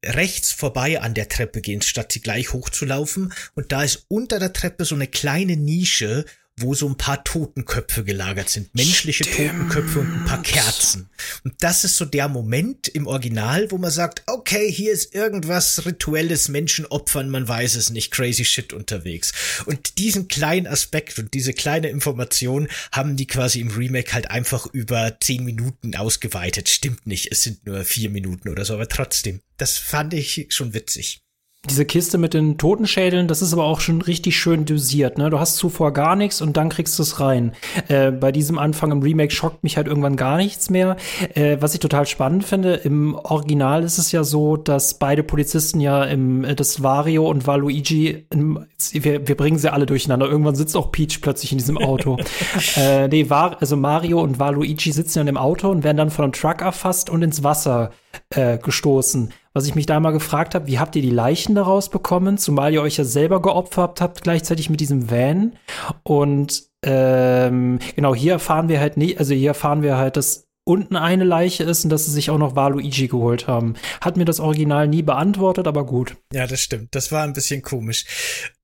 S2: rechts vorbei an der Treppe gehen, statt sie gleich hochzulaufen. Und da ist unter der Treppe so eine kleine Nische, wo so ein paar Totenköpfe gelagert sind. Menschliche Totenköpfe und ein paar Kerzen. Und das ist so der Moment im Original, wo man sagt, okay, hier ist irgendwas rituelles Menschenopfern, man weiß es nicht, crazy shit unterwegs. Und diesen kleinen Aspekt und diese kleine Information haben die quasi im Remake halt einfach über zehn Minuten ausgeweitet. Stimmt nicht, es sind nur vier Minuten oder so, aber trotzdem. Das fand ich schon witzig.
S3: Diese Kiste mit den Totenschädeln, das ist aber auch schon richtig schön dosiert. Ne? Du hast zuvor gar nichts und dann kriegst du es rein. Äh, bei diesem Anfang im Remake schockt mich halt irgendwann gar nichts mehr. Äh, was ich total spannend finde, im Original ist es ja so, dass beide Polizisten ja im äh, das Wario und Waluigi, im, wir, wir bringen sie alle durcheinander. Irgendwann sitzt auch Peach plötzlich in diesem Auto. äh, nee, war, also Mario und Waluigi sitzen ja in dem Auto und werden dann von einem Truck erfasst und ins Wasser äh, gestoßen. Was ich mich da mal gefragt habe, wie habt ihr die Leichen daraus bekommen? Zumal ihr euch ja selber geopfert habt, gleichzeitig mit diesem Van. Und ähm, genau, hier erfahren wir halt nicht, also hier erfahren wir halt, dass unten eine Leiche ist und dass sie sich auch noch Waluigi geholt haben. Hat mir das Original nie beantwortet, aber gut.
S2: Ja, das stimmt. Das war ein bisschen komisch.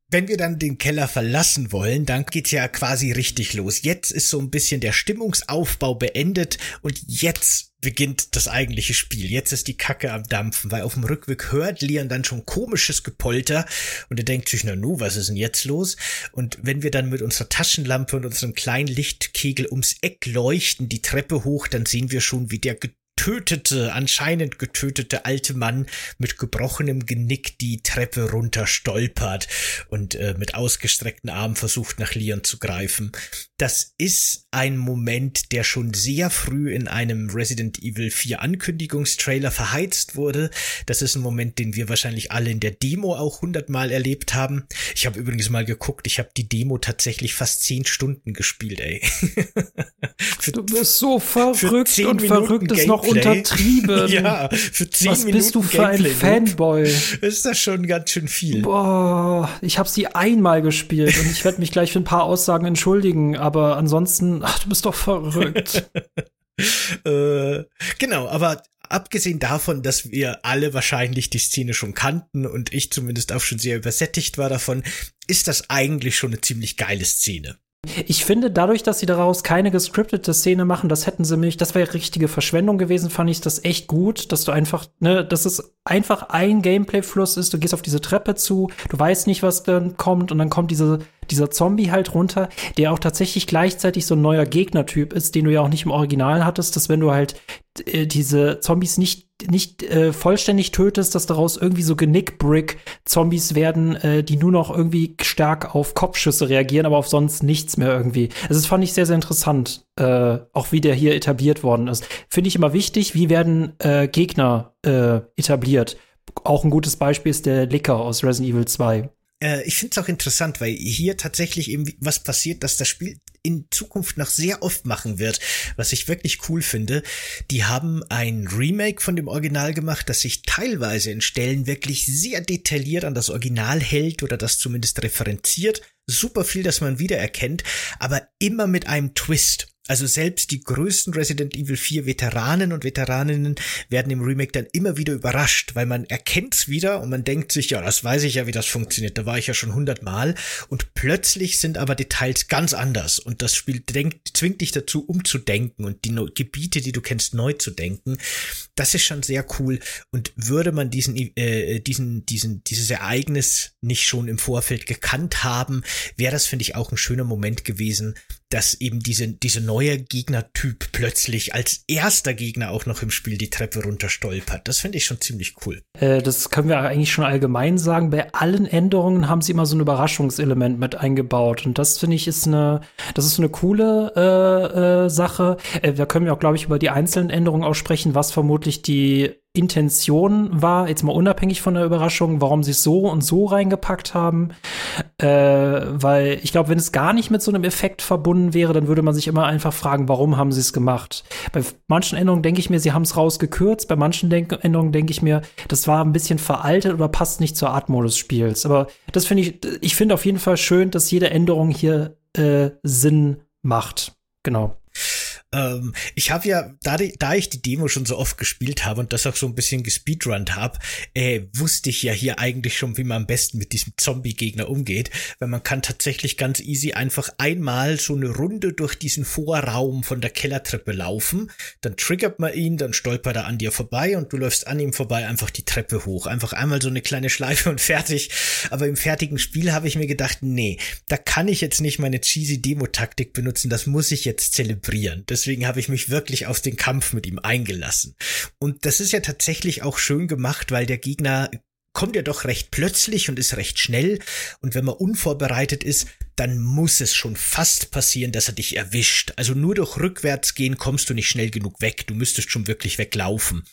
S2: Wenn wir dann den Keller verlassen wollen, dann geht's ja quasi richtig los. Jetzt ist so ein bisschen der Stimmungsaufbau beendet und jetzt beginnt das eigentliche Spiel. Jetzt ist die Kacke am Dampfen, weil auf dem Rückweg hört Leon dann schon komisches Gepolter und er denkt sich, na nu, was ist denn jetzt los? Und wenn wir dann mit unserer Taschenlampe und unserem kleinen Lichtkegel ums Eck leuchten, die Treppe hoch, dann sehen wir schon, wie der getötete, anscheinend getötete alte Mann mit gebrochenem Genick die Treppe runter stolpert und äh, mit ausgestreckten Armen versucht nach Leon zu greifen. Das ist ein Moment, der schon sehr früh in einem Resident Evil 4 Ankündigungstrailer verheizt wurde. Das ist ein Moment, den wir wahrscheinlich alle in der Demo auch hundertmal erlebt haben. Ich habe übrigens mal geguckt, ich habe die Demo tatsächlich fast zehn Stunden gespielt, ey. für,
S3: Du bist so verrückt und
S2: Minuten
S3: verrückt ist noch. Untertrieben.
S2: ja, für zehn
S3: Was
S2: Minuten
S3: bist du für ein Fanboy?
S2: Ist das schon ganz schön viel.
S3: Boah, ich habe sie einmal gespielt und ich werde mich gleich für ein paar Aussagen entschuldigen, aber ansonsten, ach, du bist doch verrückt.
S2: äh, genau, aber abgesehen davon, dass wir alle wahrscheinlich die Szene schon kannten und ich zumindest auch schon sehr übersättigt war davon, ist das eigentlich schon eine ziemlich geile Szene.
S3: Ich finde, dadurch, dass sie daraus keine gescriptete Szene machen, das hätten sie mich, das wäre richtige Verschwendung gewesen, fand ich das echt gut, dass du einfach, ne, dass es einfach ein Gameplay-Fluss ist, du gehst auf diese Treppe zu, du weißt nicht, was dann kommt und dann kommt diese, dieser Zombie halt runter, der auch tatsächlich gleichzeitig so ein neuer Gegnertyp ist, den du ja auch nicht im Original hattest, dass wenn du halt äh, diese Zombies nicht nicht äh, vollständig tötest, dass daraus irgendwie so Genickbrick-Zombies werden, äh, die nur noch irgendwie stark auf Kopfschüsse reagieren, aber auf sonst nichts mehr irgendwie. Also das fand ich sehr, sehr interessant, äh, auch wie der hier etabliert worden ist. Finde ich immer wichtig, wie werden äh, Gegner äh, etabliert. Auch ein gutes Beispiel ist der Licker aus Resident Evil 2
S2: äh, ich finde es auch interessant, weil hier tatsächlich eben was passiert, dass das Spiel in Zukunft noch sehr oft machen wird, was ich wirklich cool finde. Die haben ein Remake von dem Original gemacht, das sich teilweise in Stellen wirklich sehr detailliert an das Original hält oder das zumindest referenziert. Super viel, das man wiedererkennt, aber immer mit einem Twist. Also selbst die größten Resident Evil 4 Veteranen und Veteraninnen werden im Remake dann immer wieder überrascht, weil man erkennt's wieder und man denkt sich, ja, das weiß ich ja, wie das funktioniert, da war ich ja schon hundertmal. Und plötzlich sind aber Details ganz anders. Und das Spiel denkt, zwingt dich dazu, umzudenken und die Gebiete, die du kennst, neu zu denken. Das ist schon sehr cool. Und würde man diesen, äh, diesen, diesen, dieses Ereignis nicht schon im Vorfeld gekannt haben, wäre das, finde ich, auch ein schöner Moment gewesen, dass eben diese, diese neue Gegnertyp plötzlich als erster Gegner auch noch im Spiel die Treppe runter stolpert. Das finde ich schon ziemlich cool.
S3: Äh, das können wir eigentlich schon allgemein sagen. Bei allen Änderungen haben sie immer so ein Überraschungselement mit eingebaut. Und das finde ich ist eine, das ist eine coole äh, äh, Sache. Äh, da können wir auch, glaube ich, über die einzelnen Änderungen aussprechen, was vermutlich die Intention war, jetzt mal unabhängig von der Überraschung, warum sie es so und so reingepackt haben. Äh, weil ich glaube, wenn es gar nicht mit so einem Effekt verbunden wäre, dann würde man sich immer einfach fragen, warum haben sie es gemacht. Bei manchen Änderungen denke ich mir, sie haben es rausgekürzt. Bei manchen Denk Änderungen denke ich mir, das war ein bisschen veraltet oder passt nicht zur Art des Spiels. Aber das finde ich, ich finde auf jeden Fall schön, dass jede Änderung hier äh, Sinn macht. Genau.
S2: Ähm, ich habe ja, da, da ich die Demo schon so oft gespielt habe und das auch so ein bisschen gespeedrunnt habe, äh, wusste ich ja hier eigentlich schon, wie man am besten mit diesem Zombie-Gegner umgeht, weil man kann tatsächlich ganz easy einfach einmal so eine Runde durch diesen Vorraum von der Kellertreppe laufen, dann triggert man ihn, dann stolpert er an dir vorbei und du läufst an ihm vorbei einfach die Treppe hoch. Einfach einmal so eine kleine Schleife und fertig. Aber im fertigen Spiel habe ich mir gedacht, nee, da kann ich jetzt nicht meine cheesy Demo-Taktik benutzen, das muss ich jetzt zelebrieren. Das deswegen habe ich mich wirklich auf den Kampf mit ihm eingelassen. Und das ist ja tatsächlich auch schön gemacht, weil der Gegner kommt ja doch recht plötzlich und ist recht schnell. Und wenn man unvorbereitet ist, dann muss es schon fast passieren, dass er dich erwischt. Also nur durch rückwärts gehen kommst du nicht schnell genug weg. Du müsstest schon wirklich weglaufen.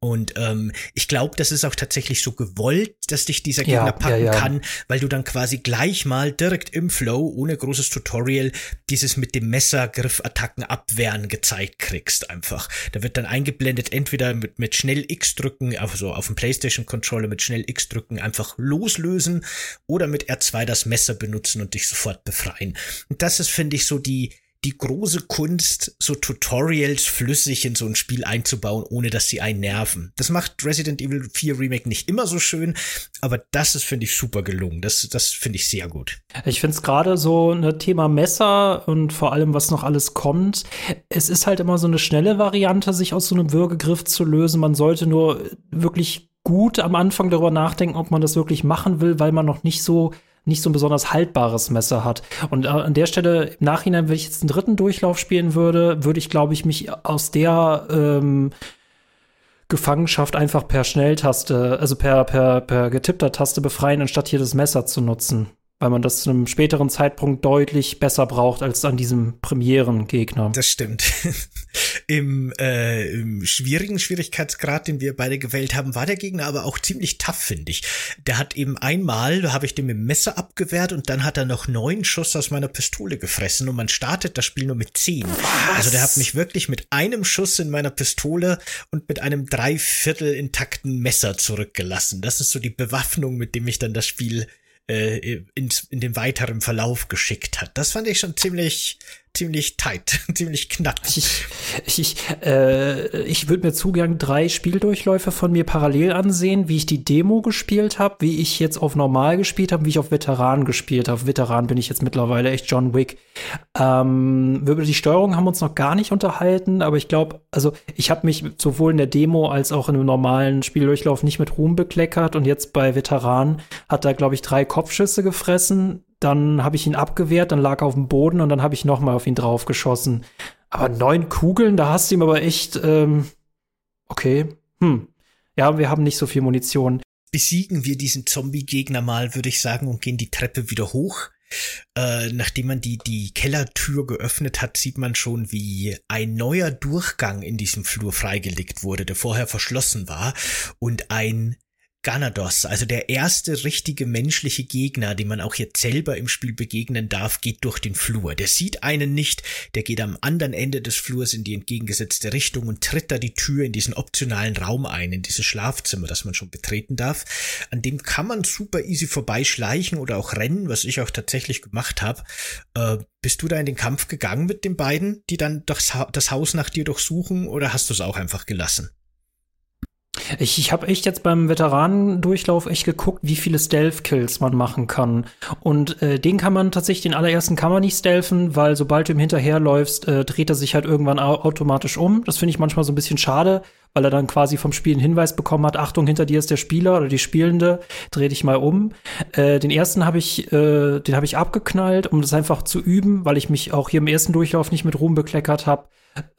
S2: Und ähm, ich glaube, das ist auch tatsächlich so gewollt, dass dich dieser Gegner ja, packen ja, ja. kann, weil du dann quasi gleich mal direkt im Flow, ohne großes Tutorial, dieses mit dem Messer Griffattacken abwehren gezeigt kriegst einfach. Da wird dann eingeblendet, entweder mit, mit schnell X drücken, also auf dem Playstation Controller mit schnell X drücken einfach loslösen oder mit R2 das Messer benutzen und dich sofort sofort befreien. Und das ist, finde ich, so die, die große Kunst, so Tutorials flüssig in so ein Spiel einzubauen, ohne dass sie einen nerven. Das macht Resident Evil 4 Remake nicht immer so schön, aber das ist, finde ich, super gelungen. Das, das finde ich sehr gut.
S3: Ich finde es gerade so ein ne, Thema Messer und vor allem, was noch alles kommt. Es ist halt immer so eine schnelle Variante, sich aus so einem Würgegriff zu lösen. Man sollte nur wirklich gut am Anfang darüber nachdenken, ob man das wirklich machen will, weil man noch nicht so nicht so ein besonders haltbares Messer hat. Und äh, an der Stelle im Nachhinein, wenn ich jetzt einen dritten Durchlauf spielen würde, würde ich, glaube ich, mich aus der ähm, Gefangenschaft einfach per Schnelltaste, also per, per, per getippter Taste befreien, anstatt hier das Messer zu nutzen weil man das zu einem späteren Zeitpunkt deutlich besser braucht als an diesem Premieren-Gegner.
S2: Das stimmt. Im, äh, Im schwierigen Schwierigkeitsgrad, den wir beide gewählt haben, war der Gegner aber auch ziemlich tough, finde ich. Der hat eben einmal, da habe ich den mit dem Messer abgewehrt und dann hat er noch neun Schuss aus meiner Pistole gefressen und man startet das Spiel nur mit zehn. Was? Also der hat mich wirklich mit einem Schuss in meiner Pistole und mit einem dreiviertel intakten Messer zurückgelassen. Das ist so die Bewaffnung, mit dem ich dann das Spiel äh, in, in den weiteren Verlauf geschickt hat. Das fand ich schon ziemlich, ziemlich tight, ziemlich knapp.
S3: Ich, ich, äh, ich würde mir zu gern drei Spieldurchläufe von mir parallel ansehen, wie ich die Demo gespielt habe, wie ich jetzt auf normal gespielt habe, wie ich auf Veteran gespielt habe. Veteran bin ich jetzt mittlerweile echt John Wick. Ähm, über die Steuerung haben wir uns noch gar nicht unterhalten, aber ich glaube, also ich habe mich sowohl in der Demo als auch in einem normalen Spieldurchlauf nicht mit Ruhm bekleckert und jetzt bei Veteran hat er, glaube ich, drei Kopfschüsse gefressen dann habe ich ihn abgewehrt, dann lag er auf dem Boden und dann habe ich nochmal auf ihn drauf geschossen. Aber neun Kugeln, da hast du ihm aber echt, ähm, okay, hm. Ja, wir haben nicht so viel Munition.
S2: Besiegen wir diesen Zombie-Gegner mal, würde ich sagen, und gehen die Treppe wieder hoch. Äh, nachdem man die, die Kellertür geöffnet hat, sieht man schon, wie ein neuer Durchgang in diesem Flur freigelegt wurde, der vorher verschlossen war und ein Ganados, also der erste richtige menschliche Gegner, dem man auch jetzt selber im Spiel begegnen darf, geht durch den Flur. Der sieht einen nicht, der geht am anderen Ende des Flurs in die entgegengesetzte Richtung und tritt da die Tür in diesen optionalen Raum ein, in dieses Schlafzimmer, das man schon betreten darf. An dem kann man super easy vorbeischleichen oder auch rennen, was ich auch tatsächlich gemacht habe. Äh, bist du da in den Kampf gegangen mit den beiden, die dann das, das Haus nach dir durchsuchen, oder hast du es auch einfach gelassen?
S3: Ich, ich habe echt jetzt beim Veteranendurchlauf echt geguckt, wie viele Stealth-Kills man machen kann. Und äh, den kann man tatsächlich, den allerersten kann man nicht stealthen, weil sobald du ihm hinterherläufst, äh, dreht er sich halt irgendwann automatisch um. Das finde ich manchmal so ein bisschen schade, weil er dann quasi vom Spiel einen Hinweis bekommen hat, Achtung, hinter dir ist der Spieler oder die Spielende, dreh dich mal um. Äh, den ersten habe ich, äh, den habe ich abgeknallt, um das einfach zu üben, weil ich mich auch hier im ersten Durchlauf nicht mit Ruhm bekleckert habe.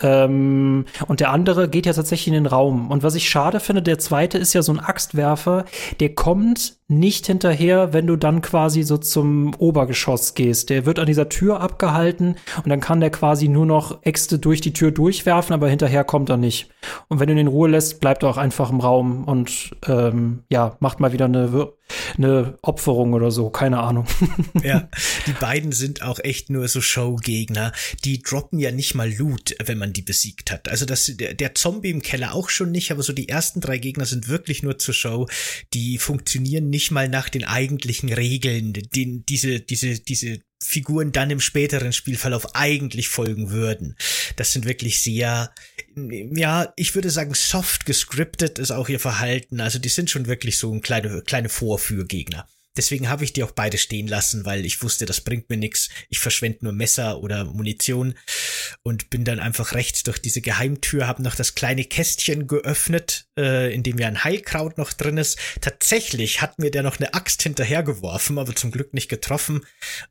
S3: Ähm, und der andere geht ja tatsächlich in den Raum. Und was ich schade finde, der zweite ist ja so ein Axtwerfer, der kommt nicht hinterher, wenn du dann quasi so zum Obergeschoss gehst. Der wird an dieser Tür abgehalten und dann kann der quasi nur noch Äxte durch die Tür durchwerfen, aber hinterher kommt er nicht. Und wenn du ihn in Ruhe lässt, bleibt er auch einfach im Raum und ähm, ja, macht mal wieder eine, eine Opferung oder so, keine Ahnung.
S2: ja, die beiden sind auch echt nur so Showgegner. Die droppen ja nicht mal Loot, wenn man die besiegt hat. Also das, der, der Zombie im Keller auch schon nicht, aber so die ersten drei Gegner sind wirklich nur zur Show. Die funktionieren nicht mal nach den eigentlichen Regeln, den diese, diese, diese Figuren dann im späteren Spielverlauf eigentlich folgen würden. Das sind wirklich sehr, ja, ich würde sagen, soft gescriptet ist auch ihr Verhalten. Also die sind schon wirklich so ein kleine, kleine Vorführgegner. Deswegen habe ich die auch beide stehen lassen, weil ich wusste, das bringt mir nichts. Ich verschwende nur Messer oder Munition und bin dann einfach rechts durch diese Geheimtür, habe noch das kleine Kästchen geöffnet, äh, in dem ja ein Heilkraut noch drin ist. Tatsächlich hat mir der noch eine Axt hinterhergeworfen, aber zum Glück nicht getroffen.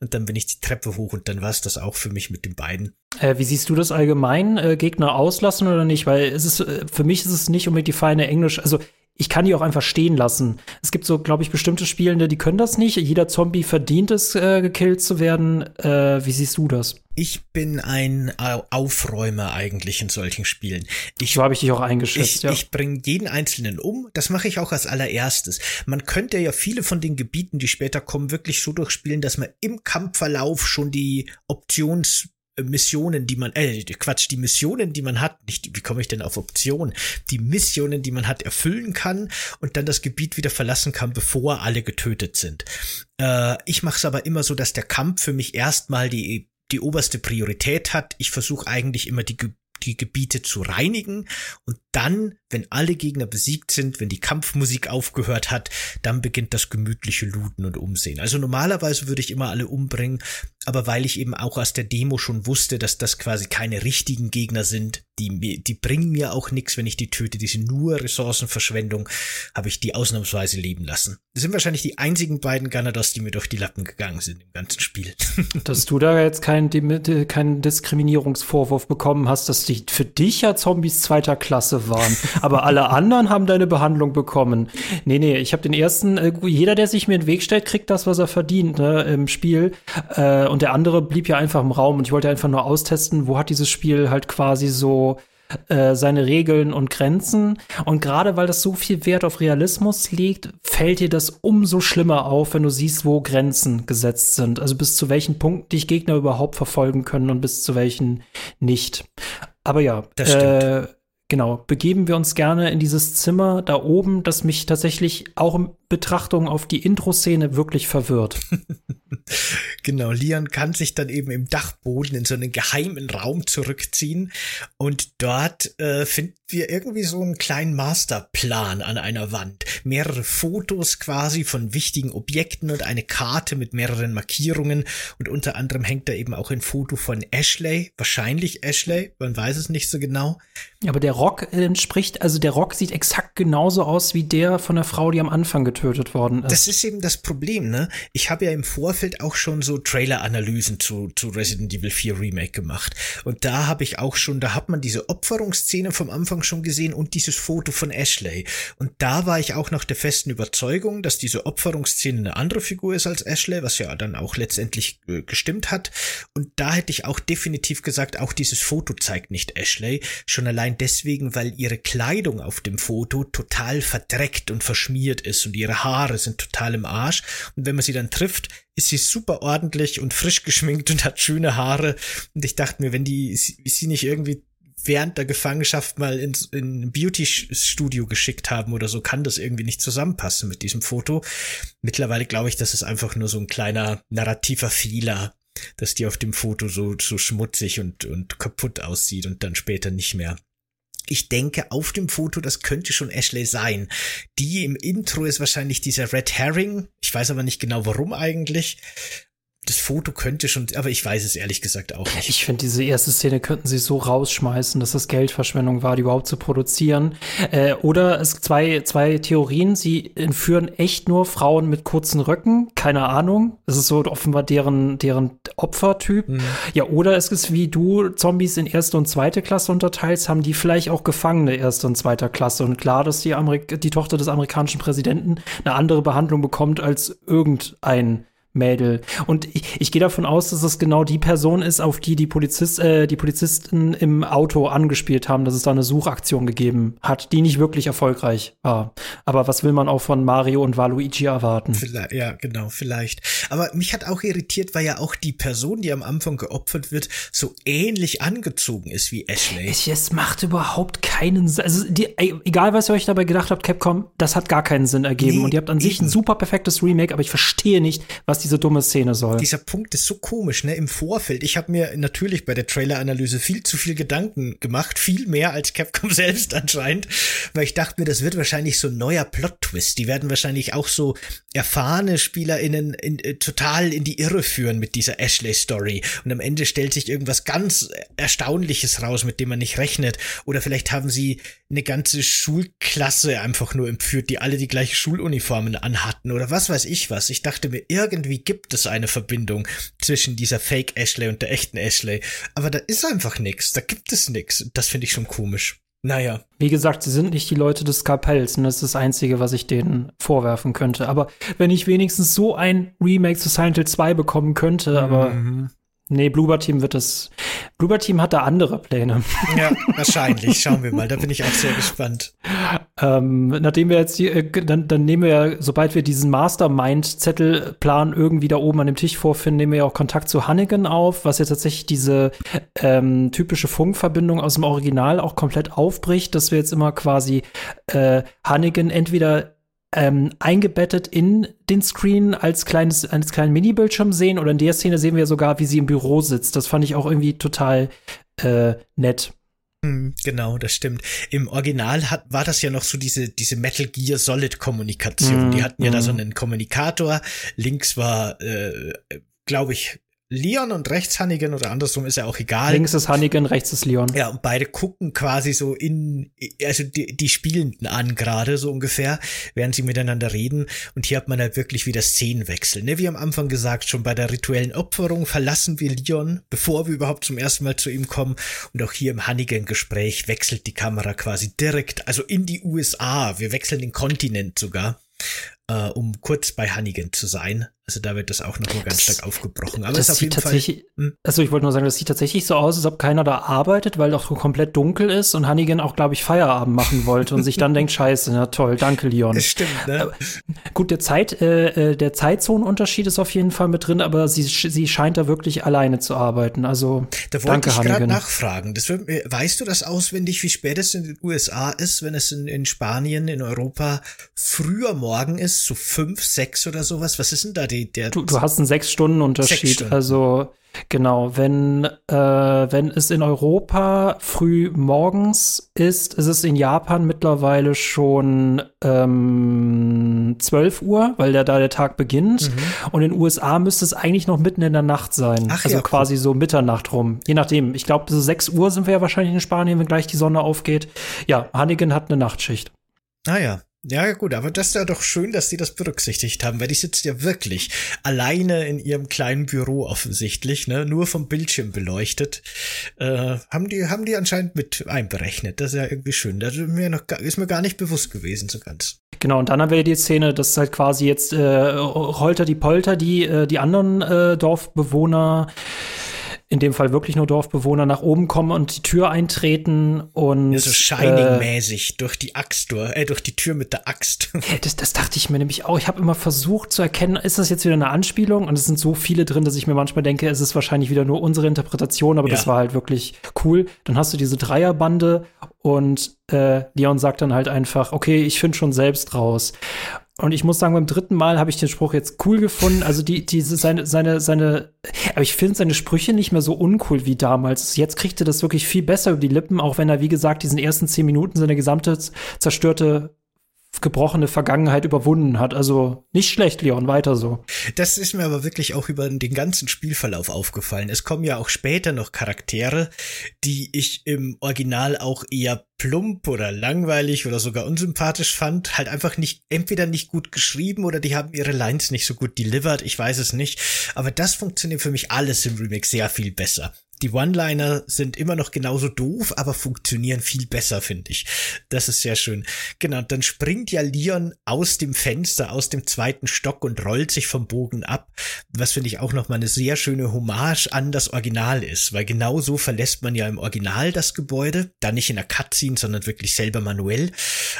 S2: Und dann bin ich die Treppe hoch und dann war es das auch für mich mit den beiden.
S3: Äh, wie siehst du das allgemein? Äh, Gegner auslassen oder nicht? Weil es ist, äh, für mich ist es nicht unbedingt die feine Englisch, also ich kann die auch einfach stehen lassen. Es gibt so, glaube ich, bestimmte Spielende, die können das nicht. Jeder Zombie verdient es, äh, gekillt zu werden. Äh, wie siehst du das?
S2: Ich bin ein Aufräumer eigentlich in solchen Spielen.
S3: Ich, so habe ich dich auch eingeschätzt.
S2: Ich, ja. ich bringe jeden einzelnen um. Das mache ich auch als allererstes. Man könnte ja viele von den Gebieten, die später kommen, wirklich so durchspielen, dass man im Kampfverlauf schon die Options Missionen, die man, äh, Quatsch, die Missionen, die man hat, nicht, wie komme ich denn auf Option? Die Missionen, die man hat, erfüllen kann und dann das Gebiet wieder verlassen kann, bevor alle getötet sind. Äh, ich mache es aber immer so, dass der Kampf für mich erstmal die die oberste Priorität hat. Ich versuche eigentlich immer die die Gebiete zu reinigen und dann, wenn alle Gegner besiegt sind, wenn die Kampfmusik aufgehört hat, dann beginnt das gemütliche Looten und Umsehen. Also normalerweise würde ich immer alle umbringen, aber weil ich eben auch aus der Demo schon wusste, dass das quasi keine richtigen Gegner sind, die, die bringen mir auch nichts, wenn ich die töte, die sind nur Ressourcenverschwendung, habe ich die ausnahmsweise leben lassen. Das sind wahrscheinlich die einzigen beiden Ganados, die mir durch die Lappen gegangen sind im ganzen Spiel.
S3: dass du da jetzt keinen kein Diskriminierungsvorwurf bekommen hast, dass die für dich ja Zombies zweiter Klasse waren, aber alle anderen haben deine Behandlung bekommen. Nee, nee, ich habe den ersten, äh, jeder, der sich mir in den Weg stellt, kriegt das, was er verdient ne, im Spiel. Äh, und der andere blieb ja einfach im Raum und ich wollte einfach nur austesten, wo hat dieses Spiel halt quasi so äh, seine Regeln und Grenzen. Und gerade weil das so viel Wert auf Realismus legt, fällt dir das umso schlimmer auf, wenn du siehst, wo Grenzen gesetzt sind. Also bis zu welchen Punkten dich Gegner überhaupt verfolgen können und bis zu welchen nicht. Aber ja,
S2: das stimmt. Äh,
S3: genau, begeben wir uns gerne in dieses Zimmer da oben, das mich tatsächlich auch Betrachtung auf die Intro-Szene wirklich verwirrt.
S2: genau, Leon kann sich dann eben im Dachboden in so einen geheimen Raum zurückziehen und dort äh, finden wir irgendwie so einen kleinen Masterplan an einer Wand. mehrere Fotos quasi von wichtigen Objekten und eine Karte mit mehreren Markierungen und unter anderem hängt da eben auch ein Foto von Ashley, wahrscheinlich Ashley, man weiß es nicht so genau.
S3: Aber der Rock entspricht, also der Rock sieht exakt genauso aus wie der von der Frau, die am Anfang getötet worden ist.
S2: Das ist eben das Problem, ne? Ich habe ja im Vorfeld auch schon so Trailer-Analysen zu, zu Resident Evil 4 Remake gemacht. Und da habe ich auch schon, da hat man diese Opferungsszene vom Anfang schon gesehen und dieses Foto von Ashley. Und da war ich auch noch der festen Überzeugung, dass diese Opferungsszene eine andere Figur ist als Ashley, was ja dann auch letztendlich äh, gestimmt hat. Und da hätte ich auch definitiv gesagt, auch dieses Foto zeigt nicht Ashley. Schon allein deswegen, weil ihre Kleidung auf dem Foto total verdreckt und verschmiert ist und ihre Haare sind total im Arsch. Und wenn man sie dann trifft, ist sie super ordentlich und frisch geschminkt und hat schöne Haare. Und ich dachte mir, wenn die sie nicht irgendwie während der Gefangenschaft mal in ein Beauty-Studio geschickt haben oder so, kann das irgendwie nicht zusammenpassen mit diesem Foto. Mittlerweile glaube ich, das ist einfach nur so ein kleiner narrativer Fehler, dass die auf dem Foto so, so schmutzig und, und kaputt aussieht und dann später nicht mehr. Ich denke, auf dem Foto, das könnte schon Ashley sein. Die im Intro ist wahrscheinlich dieser Red Herring. Ich weiß aber nicht genau warum eigentlich das Foto könnte schon, aber ich weiß es ehrlich gesagt auch nicht.
S3: Ich finde, diese erste Szene könnten sie so rausschmeißen, dass das Geldverschwendung war, die überhaupt zu produzieren. Äh, oder es zwei, zwei Theorien. Sie entführen echt nur Frauen mit kurzen Röcken. Keine Ahnung. Es ist so offenbar deren, deren Opfertyp. Mhm. Ja, oder es ist wie du Zombies in erste und zweite Klasse unterteilst, haben die vielleicht auch Gefangene erste und zweiter Klasse. Und klar, dass die, Amerik die Tochter des amerikanischen Präsidenten eine andere Behandlung bekommt als irgendein Mädel. Und ich, ich gehe davon aus, dass es genau die Person ist, auf die die, Polizist, äh, die Polizisten im Auto angespielt haben, dass es da eine Suchaktion gegeben hat, die nicht wirklich erfolgreich war. Aber was will man auch von Mario und Waluigi erwarten?
S2: Vielleicht, ja, genau, vielleicht. Aber mich hat auch irritiert, weil ja auch die Person, die am Anfang geopfert wird, so ähnlich angezogen ist wie Ashley.
S3: Es, es macht überhaupt keinen Sinn. Also die, egal, was ihr euch dabei gedacht habt, Capcom, das hat gar keinen Sinn ergeben. Nee, und ihr habt an eben. sich ein super perfektes Remake, aber ich verstehe nicht, was diese dumme Szene soll.
S2: Dieser Punkt ist so komisch, ne? Im Vorfeld. Ich habe mir natürlich bei der Trailer-Analyse viel zu viel Gedanken gemacht, viel mehr als Capcom selbst anscheinend, weil ich dachte mir, das wird wahrscheinlich so ein neuer Plot-Twist. Die werden wahrscheinlich auch so erfahrene SpielerInnen in, äh, total in die Irre führen mit dieser Ashley-Story. Und am Ende stellt sich irgendwas ganz Erstaunliches raus, mit dem man nicht rechnet. Oder vielleicht haben sie eine ganze Schulklasse einfach nur entführt, die alle die gleiche Schuluniformen anhatten oder was weiß ich was. Ich dachte mir, irgendwie irgendwie gibt es eine Verbindung zwischen dieser Fake Ashley und der echten Ashley. Aber da ist einfach nichts. Da gibt es nichts. Das finde ich schon komisch. Naja.
S3: Wie gesagt, sie sind nicht die Leute des Skalpells und das ist das Einzige, was ich denen vorwerfen könnte. Aber wenn ich wenigstens so ein Remake zu Silent Hill 2 bekommen könnte, aber mhm. Nee, Bluebird Team wird es. Bluebird Team hat da andere Pläne.
S2: Ja, wahrscheinlich. Schauen wir mal. Da bin ich auch sehr gespannt.
S3: ähm, nachdem wir jetzt die, äh, dann, dann nehmen wir ja, sobald wir diesen Mastermind-Zettelplan irgendwie da oben an dem Tisch vorfinden, nehmen wir ja auch Kontakt zu Hannigan auf, was ja tatsächlich diese ähm, typische Funkverbindung aus dem Original auch komplett aufbricht, dass wir jetzt immer quasi äh, Hannigan entweder ähm, eingebettet in den Screen als kleines, als kleinen Mini-Bildschirm sehen oder in der Szene sehen wir sogar, wie sie im Büro sitzt. Das fand ich auch irgendwie total äh, nett.
S2: Hm, genau, das stimmt. Im Original hat, war das ja noch so diese, diese Metal Gear Solid Kommunikation. Mm, Die hatten ja mm. da so mhm. einen Kommunikator. Links war, äh, glaube ich, Leon und rechts Hannigan oder andersrum ist ja auch egal.
S3: Links ist Hannigan, rechts ist Leon.
S2: Ja, und beide gucken quasi so in, also die, die Spielenden an gerade so ungefähr, während sie miteinander reden. Und hier hat man halt wirklich wieder Szenenwechsel. Ne? Wie am Anfang gesagt, schon bei der rituellen Opferung verlassen wir Leon, bevor wir überhaupt zum ersten Mal zu ihm kommen. Und auch hier im Hannigan-Gespräch wechselt die Kamera quasi direkt, also in die USA. Wir wechseln den Kontinent sogar äh, um kurz bei Hannigan zu sein. Also da wird das auch noch mal ganz stark aufgebrochen.
S3: Aber das ist auf jeden Fall. Hm? Also ich wollte nur sagen, das sieht tatsächlich so aus, als ob keiner da arbeitet, weil doch komplett dunkel ist und Hannigan auch, glaube ich, Feierabend machen wollte und sich dann denkt, scheiße, na toll, danke, Leon.
S2: Das stimmt, ne? Aber,
S3: gut, der Zeit, äh, äh, der Zeitzonenunterschied ist auf jeden Fall mit drin, aber sie, sie scheint da wirklich alleine zu arbeiten. Also
S2: da wollte
S3: danke,
S2: ich gerade nachfragen. Das wird, weißt du das auswendig, wie spät es in den USA ist, wenn es in, in Spanien, in Europa früher Morgen ist? zu fünf, sechs oder sowas? Was ist denn da die, der?
S3: Du, du hast einen sechs Stunden Unterschied. Sechs Stunden. Also Genau, wenn, äh, wenn es in Europa früh morgens ist, ist es in Japan mittlerweile schon ähm, 12 Uhr, weil der, da der Tag beginnt. Mhm. Und in den USA müsste es eigentlich noch mitten in der Nacht sein. Ach, also ja, quasi cool. so Mitternacht rum. Je nachdem. Ich glaube, so 6 Uhr sind wir ja wahrscheinlich in Spanien, wenn gleich die Sonne aufgeht. Ja, Hannigan hat eine Nachtschicht.
S2: Ah ja, ja, gut, aber das ist ja doch schön, dass sie das berücksichtigt haben, weil die sitzt ja wirklich alleine in ihrem kleinen Büro offensichtlich, ne, nur vom Bildschirm beleuchtet. Äh, haben die, haben die anscheinend mit einberechnet. Das ist ja irgendwie schön. Das ist mir noch ist mir gar nicht bewusst gewesen, so ganz.
S3: Genau, und dann haben wir die Szene, dass halt quasi jetzt äh, Holter die Polter, die, äh, die anderen äh, Dorfbewohner in dem Fall wirklich nur Dorfbewohner nach oben kommen und die Tür eintreten und
S2: ja, so Shining-mäßig äh, durch die Axt durch, äh, durch die Tür mit der Axt.
S3: Das, das dachte ich mir nämlich auch. Ich habe immer versucht zu erkennen, ist das jetzt wieder eine Anspielung? Und es sind so viele drin, dass ich mir manchmal denke, es ist wahrscheinlich wieder nur unsere Interpretation, aber ja. das war halt wirklich cool. Dann hast du diese Dreierbande und äh, Leon sagt dann halt einfach, okay, ich finde schon selbst raus. Und ich muss sagen, beim dritten Mal habe ich den Spruch jetzt cool gefunden. Also die, diese, seine, seine, seine, aber ich finde seine Sprüche nicht mehr so uncool wie damals. Jetzt kriegt er das wirklich viel besser über die Lippen, auch wenn er, wie gesagt, diesen ersten zehn Minuten seine gesamte zerstörte gebrochene Vergangenheit überwunden hat. Also nicht schlecht, Leon, weiter so.
S2: Das ist mir aber wirklich auch über den ganzen Spielverlauf aufgefallen. Es kommen ja auch später noch Charaktere, die ich im Original auch eher plump oder langweilig oder sogar unsympathisch fand. Halt einfach nicht, entweder nicht gut geschrieben oder die haben ihre Lines nicht so gut delivered. Ich weiß es nicht. Aber das funktioniert für mich alles im Remake sehr viel besser. Die One-Liner sind immer noch genauso doof, aber funktionieren viel besser, finde ich. Das ist sehr schön. Genau, dann springt ja Leon aus dem Fenster, aus dem zweiten Stock und rollt sich vom Bogen ab, was finde ich auch nochmal eine sehr schöne Hommage an das Original ist, weil genau so verlässt man ja im Original das Gebäude, dann nicht in der Cutscene, sondern wirklich selber manuell.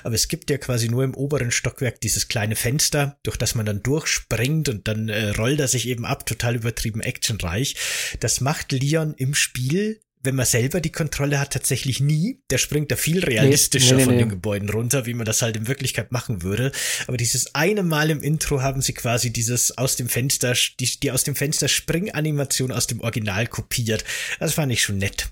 S2: Aber es gibt ja quasi nur im oberen Stockwerk dieses kleine Fenster, durch das man dann durchspringt und dann äh, rollt er sich eben ab, total übertrieben actionreich. Das macht Leon im Spiel wenn man selber die Kontrolle hat, tatsächlich nie. Der springt da viel realistischer nee, nee, nee, von den Gebäuden runter, wie man das halt in Wirklichkeit machen würde. Aber dieses eine Mal im Intro haben sie quasi dieses aus dem Fenster, die, die aus dem Fenster Springanimation aus dem Original kopiert. Das fand ich schon nett.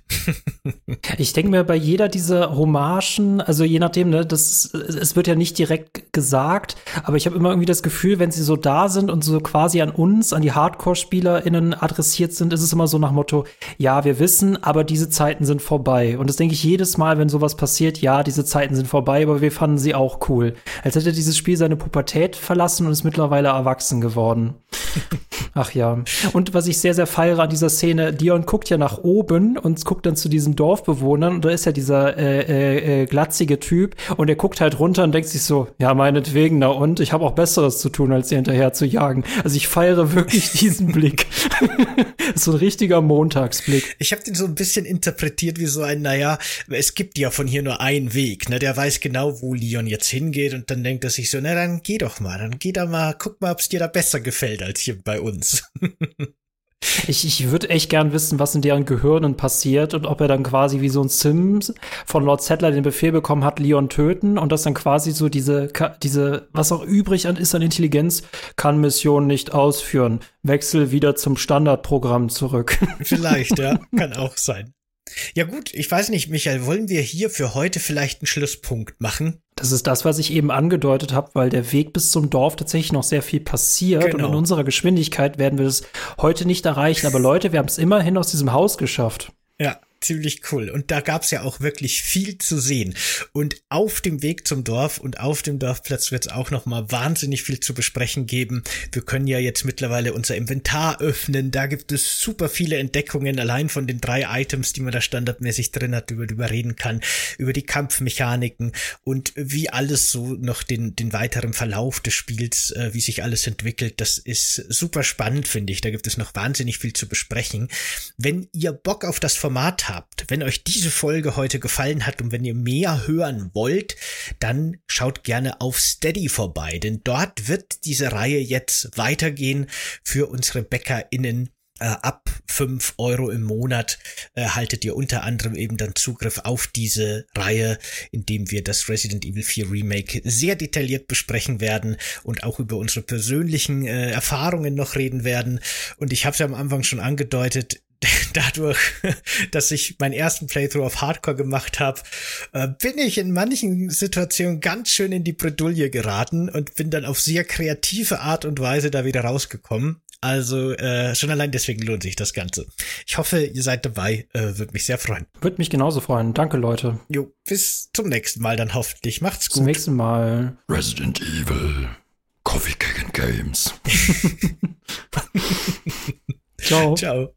S3: ich denke mir bei jeder dieser Hommagen, also je nachdem, ne, das, es wird ja nicht direkt gesagt, aber ich habe immer irgendwie das Gefühl, wenn sie so da sind und so quasi an uns, an die Hardcore-SpielerInnen adressiert sind, ist es immer so nach Motto, ja, wir wissen, aber aber diese Zeiten sind vorbei. Und das denke ich jedes Mal, wenn sowas passiert, ja, diese Zeiten sind vorbei, aber wir fanden sie auch cool. Als hätte dieses Spiel seine Pubertät verlassen und ist mittlerweile erwachsen geworden. Ach ja. Und was ich sehr, sehr feiere an dieser Szene, Dion guckt ja nach oben und guckt dann zu diesen Dorfbewohnern und da ist ja dieser äh, äh, äh, glatzige Typ und er guckt halt runter und denkt sich so, ja, meinetwegen, na und, ich habe auch Besseres zu tun, als sie hinterher zu jagen. Also ich feiere wirklich diesen Blick. so ein richtiger Montagsblick.
S2: Ich habe den so ein bisschen bisschen interpretiert wie so ein, naja, es gibt ja von hier nur einen Weg, ne? Der weiß genau, wo Leon jetzt hingeht und dann denkt er sich so, na dann geh doch mal, dann geh da mal, guck mal, ob es dir da besser gefällt als hier bei uns.
S3: Ich, ich würde echt gern wissen, was in deren Gehirnen passiert und ob er dann quasi wie so ein Sims von Lord Settler den Befehl bekommen hat, Leon töten und das dann quasi so diese, diese, was auch übrig ist an Intelligenz, kann Mission nicht ausführen. Wechsel wieder zum Standardprogramm zurück.
S2: Vielleicht, ja, kann auch sein. Ja gut, ich weiß nicht, Michael, wollen wir hier für heute vielleicht einen Schlusspunkt machen?
S3: Das ist das, was ich eben angedeutet habe, weil der Weg bis zum Dorf tatsächlich noch sehr viel passiert genau. und in genau. unserer Geschwindigkeit werden wir das heute nicht erreichen. Aber Leute, wir haben es immerhin aus diesem Haus geschafft.
S2: Ja, ziemlich cool. Und da gab's ja auch wirklich viel zu sehen. Und auf dem Weg zum Dorf und auf dem Dorfplatz wird's auch noch mal wahnsinnig viel zu besprechen geben. Wir können ja jetzt mittlerweile unser Inventar öffnen. Da gibt es super viele Entdeckungen allein von den drei Items, die man da standardmäßig drin hat, über die reden kann, über die Kampfmechaniken und wie alles so noch den, den weiteren Verlauf des Spiels, äh, wie sich alles entwickelt. Das ist super spannend, finde ich. Da gibt es noch wahnsinnig viel zu besprechen. Wenn ihr Bock auf das Format habt, wenn euch diese Folge heute gefallen hat und wenn ihr mehr hören wollt, dann schaut gerne auf Steady vorbei, denn dort wird diese Reihe jetzt weitergehen für unsere BäckerInnen Äh, ab fünf Euro im Monat erhaltet ihr unter anderem eben dann Zugriff auf diese Reihe, indem wir das Resident Evil 4 Remake sehr detailliert besprechen werden und auch über unsere persönlichen äh, Erfahrungen noch reden werden. Und ich habe es ja am Anfang schon angedeutet, dadurch, dass ich meinen ersten Playthrough auf Hardcore gemacht habe, äh, bin ich in manchen Situationen ganz schön in die Bredouille geraten und bin dann auf sehr kreative Art und Weise da wieder rausgekommen. Also äh, schon allein deswegen lohnt sich das Ganze. Ich hoffe, ihr seid dabei. Äh, Würde mich sehr freuen.
S3: Würde mich genauso freuen. Danke, Leute.
S2: Jo, bis zum nächsten Mal dann hoffentlich. Macht's gut.
S3: Zum nächsten Mal.
S1: Resident Evil. Coffee Cake and Games.
S3: Ciao.
S2: Ciao.